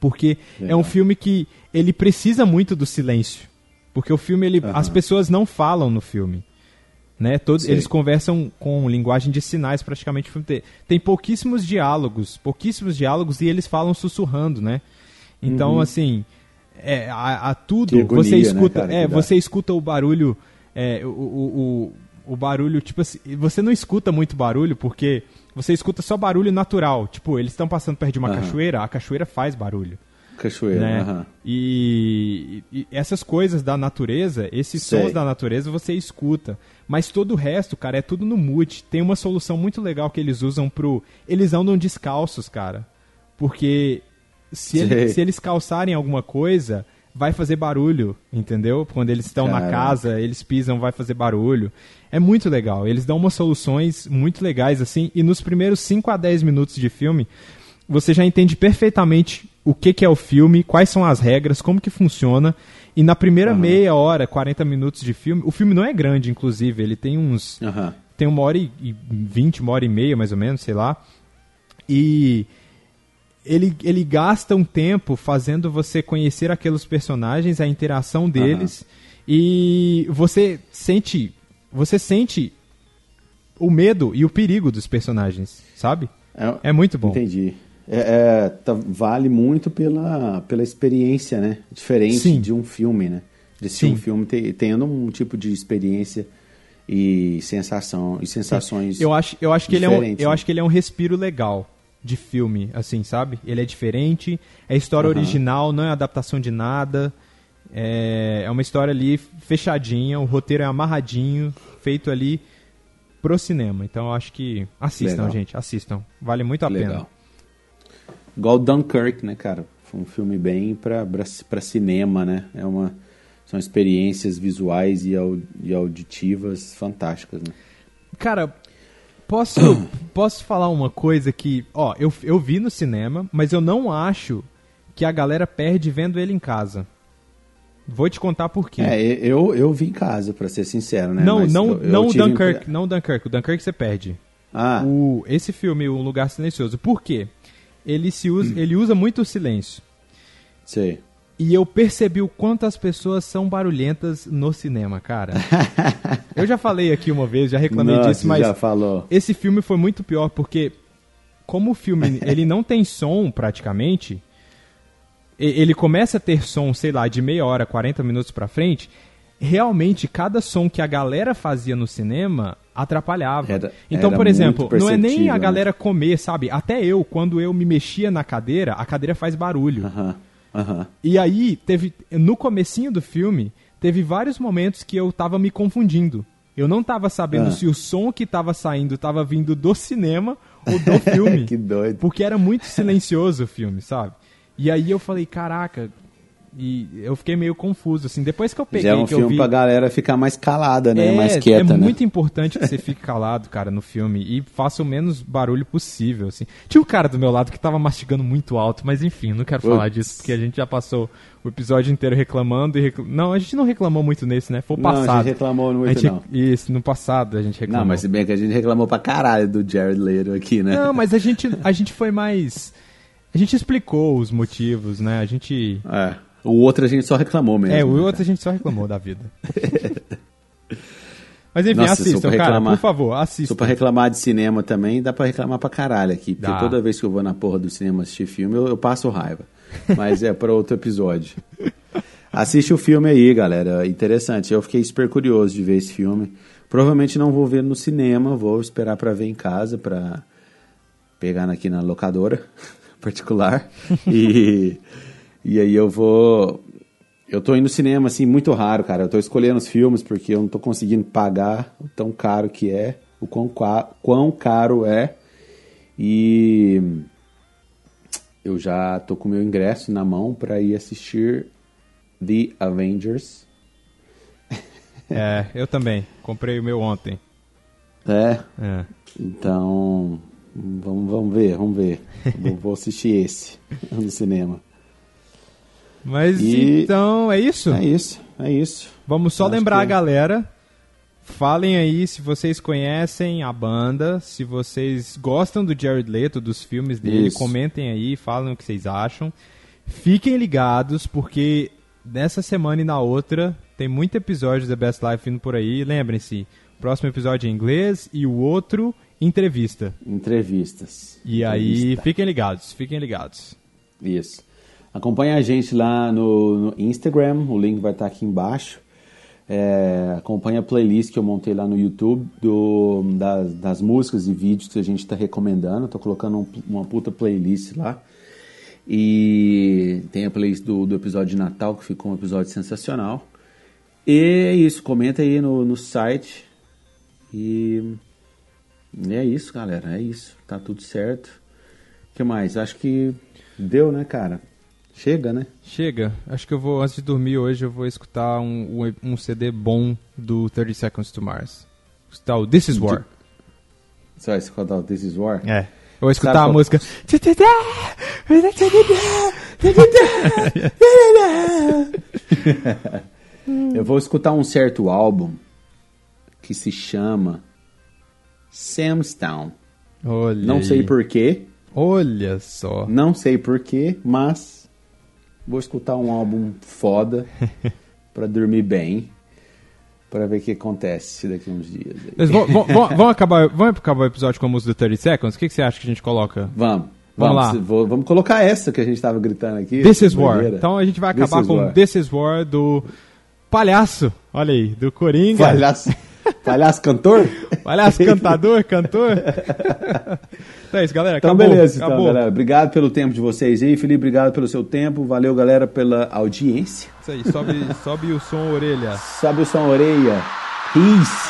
Porque é Legal. um filme que ele precisa muito do silêncio. Porque o filme, ele, Aham. as pessoas não falam no filme. Né? Todos, eles conversam com linguagem de sinais praticamente. Tem, tem pouquíssimos diálogos, pouquíssimos diálogos e eles falam sussurrando, né? Então, uhum. assim, é, a, a tudo agonia, você né, escuta, né, cara, é, você escuta o barulho, é, o, o, o, o, barulho, tipo assim, você não escuta muito barulho porque você escuta só barulho natural. Tipo, eles estão passando perto de uma uhum. cachoeira, a cachoeira faz barulho. Cachoeira, né? Uhum. E, e, essas coisas da natureza, esses Sei. sons da natureza você escuta. Mas todo o resto, cara, é tudo no mute. Tem uma solução muito legal que eles usam pro. Eles andam descalços, cara. Porque se, ele, se eles calçarem alguma coisa, vai fazer barulho, entendeu? Quando eles estão na casa, eles pisam, vai fazer barulho. É muito legal. Eles dão umas soluções muito legais, assim. E nos primeiros 5 a 10 minutos de filme, você já entende perfeitamente o que, que é o filme, quais são as regras, como que funciona. E na primeira uhum. meia hora, 40 minutos de filme, o filme não é grande, inclusive, ele tem uns. Uhum. Tem uma hora e vinte, uma hora e meia, mais ou menos, sei lá. E ele, ele gasta um tempo fazendo você conhecer aqueles personagens, a interação deles. Uhum. E você sente. Você sente o medo e o perigo dos personagens, sabe? É, é muito bom. Entendi é, é, tá, vale muito pela, pela experiência, né? Diferente Sim. de um filme, né? De ser um filme tendo um tipo de experiência e sensação e sensações. Eu acho, eu acho que ele é um, eu né? acho que ele é um respiro legal de filme, assim, sabe? Ele é diferente, é história uhum. original, não é adaptação de nada. É, é uma história ali fechadinha, o roteiro é amarradinho, feito ali pro cinema. Então eu acho que assistam, Legal. gente, assistam. Vale muito a Legal. pena. Igual Dunkirk, né, cara? Foi um filme bem para cinema, né? É uma, são experiências visuais e, e auditivas fantásticas, né? Cara, posso, posso falar uma coisa que... Ó, eu, eu vi no cinema, mas eu não acho que a galera perde vendo ele em casa. Vou te contar por quê. É, eu, eu vi em casa, para ser sincero, né? Não, Mas não, eu, não o Dunkirk, não o Dunkirk. O Dunkirk você perde. Ah. O, esse filme, O Lugar Silencioso. Por quê? Ele, se usa, ele usa muito o silêncio. Sim. E eu percebi o quanto as pessoas são barulhentas no cinema, cara. eu já falei aqui uma vez, já reclamei Nossa, disso, mas já falou. esse filme foi muito pior porque como o filme ele não tem som praticamente, ele começa a ter som, sei lá, de meia hora, 40 minutos pra frente, realmente cada som que a galera fazia no cinema atrapalhava. Era, então, era por exemplo, não é nem a né? galera comer, sabe? Até eu, quando eu me mexia na cadeira, a cadeira faz barulho. Uh -huh, uh -huh. E aí, teve no comecinho do filme, teve vários momentos que eu tava me confundindo. Eu não tava sabendo uh. se o som que tava saindo tava vindo do cinema ou do filme. que doido. Porque era muito silencioso o filme, sabe? E aí eu falei, caraca, e eu fiquei meio confuso, assim. Depois que eu peguei. Já é um filme vi... pra galera ficar mais calada, né? É, mais quieta, é né? muito importante que você fique calado, cara, no filme. E faça o menos barulho possível, assim. Tinha um cara do meu lado que tava mastigando muito alto, mas enfim, não quero falar disso, porque a gente já passou o episódio inteiro reclamando e reclam... Não, a gente não reclamou muito nesse, né? Foi o passado. Não, a gente reclamou muito, gente... não. Isso, no passado a gente reclamou. Não, mas se bem que a gente reclamou pra caralho do Jared Leto aqui, né? Não, mas a gente, a gente foi mais... A gente explicou os motivos, né? A gente... É o outro a gente só reclamou mesmo. É, o outro a gente só reclamou da vida. Mas enfim, Nossa, assistam, cara, reclamar, por favor, assistam. Se pra reclamar de cinema também, dá pra reclamar pra caralho aqui. Porque dá. toda vez que eu vou na porra do cinema assistir filme, eu, eu passo raiva. Mas é para outro episódio. Assiste o filme aí, galera. Interessante. Eu fiquei super curioso de ver esse filme. Provavelmente não vou ver no cinema, vou esperar para ver em casa, para pegar aqui na locadora particular. E e aí eu vou. Eu tô indo no cinema, assim, muito raro, cara. Eu tô escolhendo os filmes porque eu não tô conseguindo pagar o tão caro que é, o quão, quão caro é. E eu já tô com o meu ingresso na mão para ir assistir The Avengers. É, eu também. Comprei o meu ontem. É? É. Então, vamos, vamos ver, vamos ver. vou, vou assistir esse no cinema. Mas e... então, é isso? É isso, é isso. Vamos só Acho lembrar que... a galera. Falem aí se vocês conhecem a banda, se vocês gostam do Jared Leto, dos filmes dele, isso. comentem aí, falem o que vocês acham. Fiquem ligados, porque nessa semana e na outra tem muito episódio da Best Life vindo por aí. Lembrem-se, Próximo episódio em inglês e o outro entrevista. Entrevistas. E aí, Entrevista. fiquem ligados, fiquem ligados. Isso. Acompanhe a gente lá no, no Instagram, o link vai estar aqui embaixo. É, acompanhe a playlist que eu montei lá no YouTube do, das, das músicas e vídeos que a gente está recomendando. Estou colocando um- uma puta playlist lá. E tem a playlist do, do episódio de Natal, que ficou um episódio sensacional. E é isso, comenta aí no, no site. E é isso, galera. É isso. Tá tudo certo. O que mais? Acho que deu, né, cara? Chega, né? Chega, acho que eu vou, antes de dormir hoje, eu vou escutar um, um, um CD bom do 30 Seconds to Mars. Escutar o This Is War. Só esse quadro This is War. É. Eu vou escutar Sabe a qual- música. Eu vou escutar um certo álbum que se chama Sam's Town. Olha. Não sei porquê, Olha só. não sei porquê, mas vou escutar um álbum foda pra dormir bem, pra ver o que acontece daqui a uns dias. vamos, vamos- vamos- vamos acabar, acabar o episódio com a música do 30 Seconds? O que, que você acha que a gente coloca? Vamos. Vamos Vamos, lá. vou- vamos colocar essa que a gente tava gritando aqui. This is War. Então a gente vai This acabar is com War. This is War do Palhaço. Olha aí, do Coringa. Palhaço, palhaço cantor? Palhaço cantador, cantor. então é isso, galera. Então, Acabou, beleza, então, acabou. galera. Obrigado pelo tempo de vocês aí. Felipe, obrigado pelo seu tempo. Valeu, galera, pela audiência. Isso aí, sobe, sobe o som orelha. Sabe o som orelha. Peace.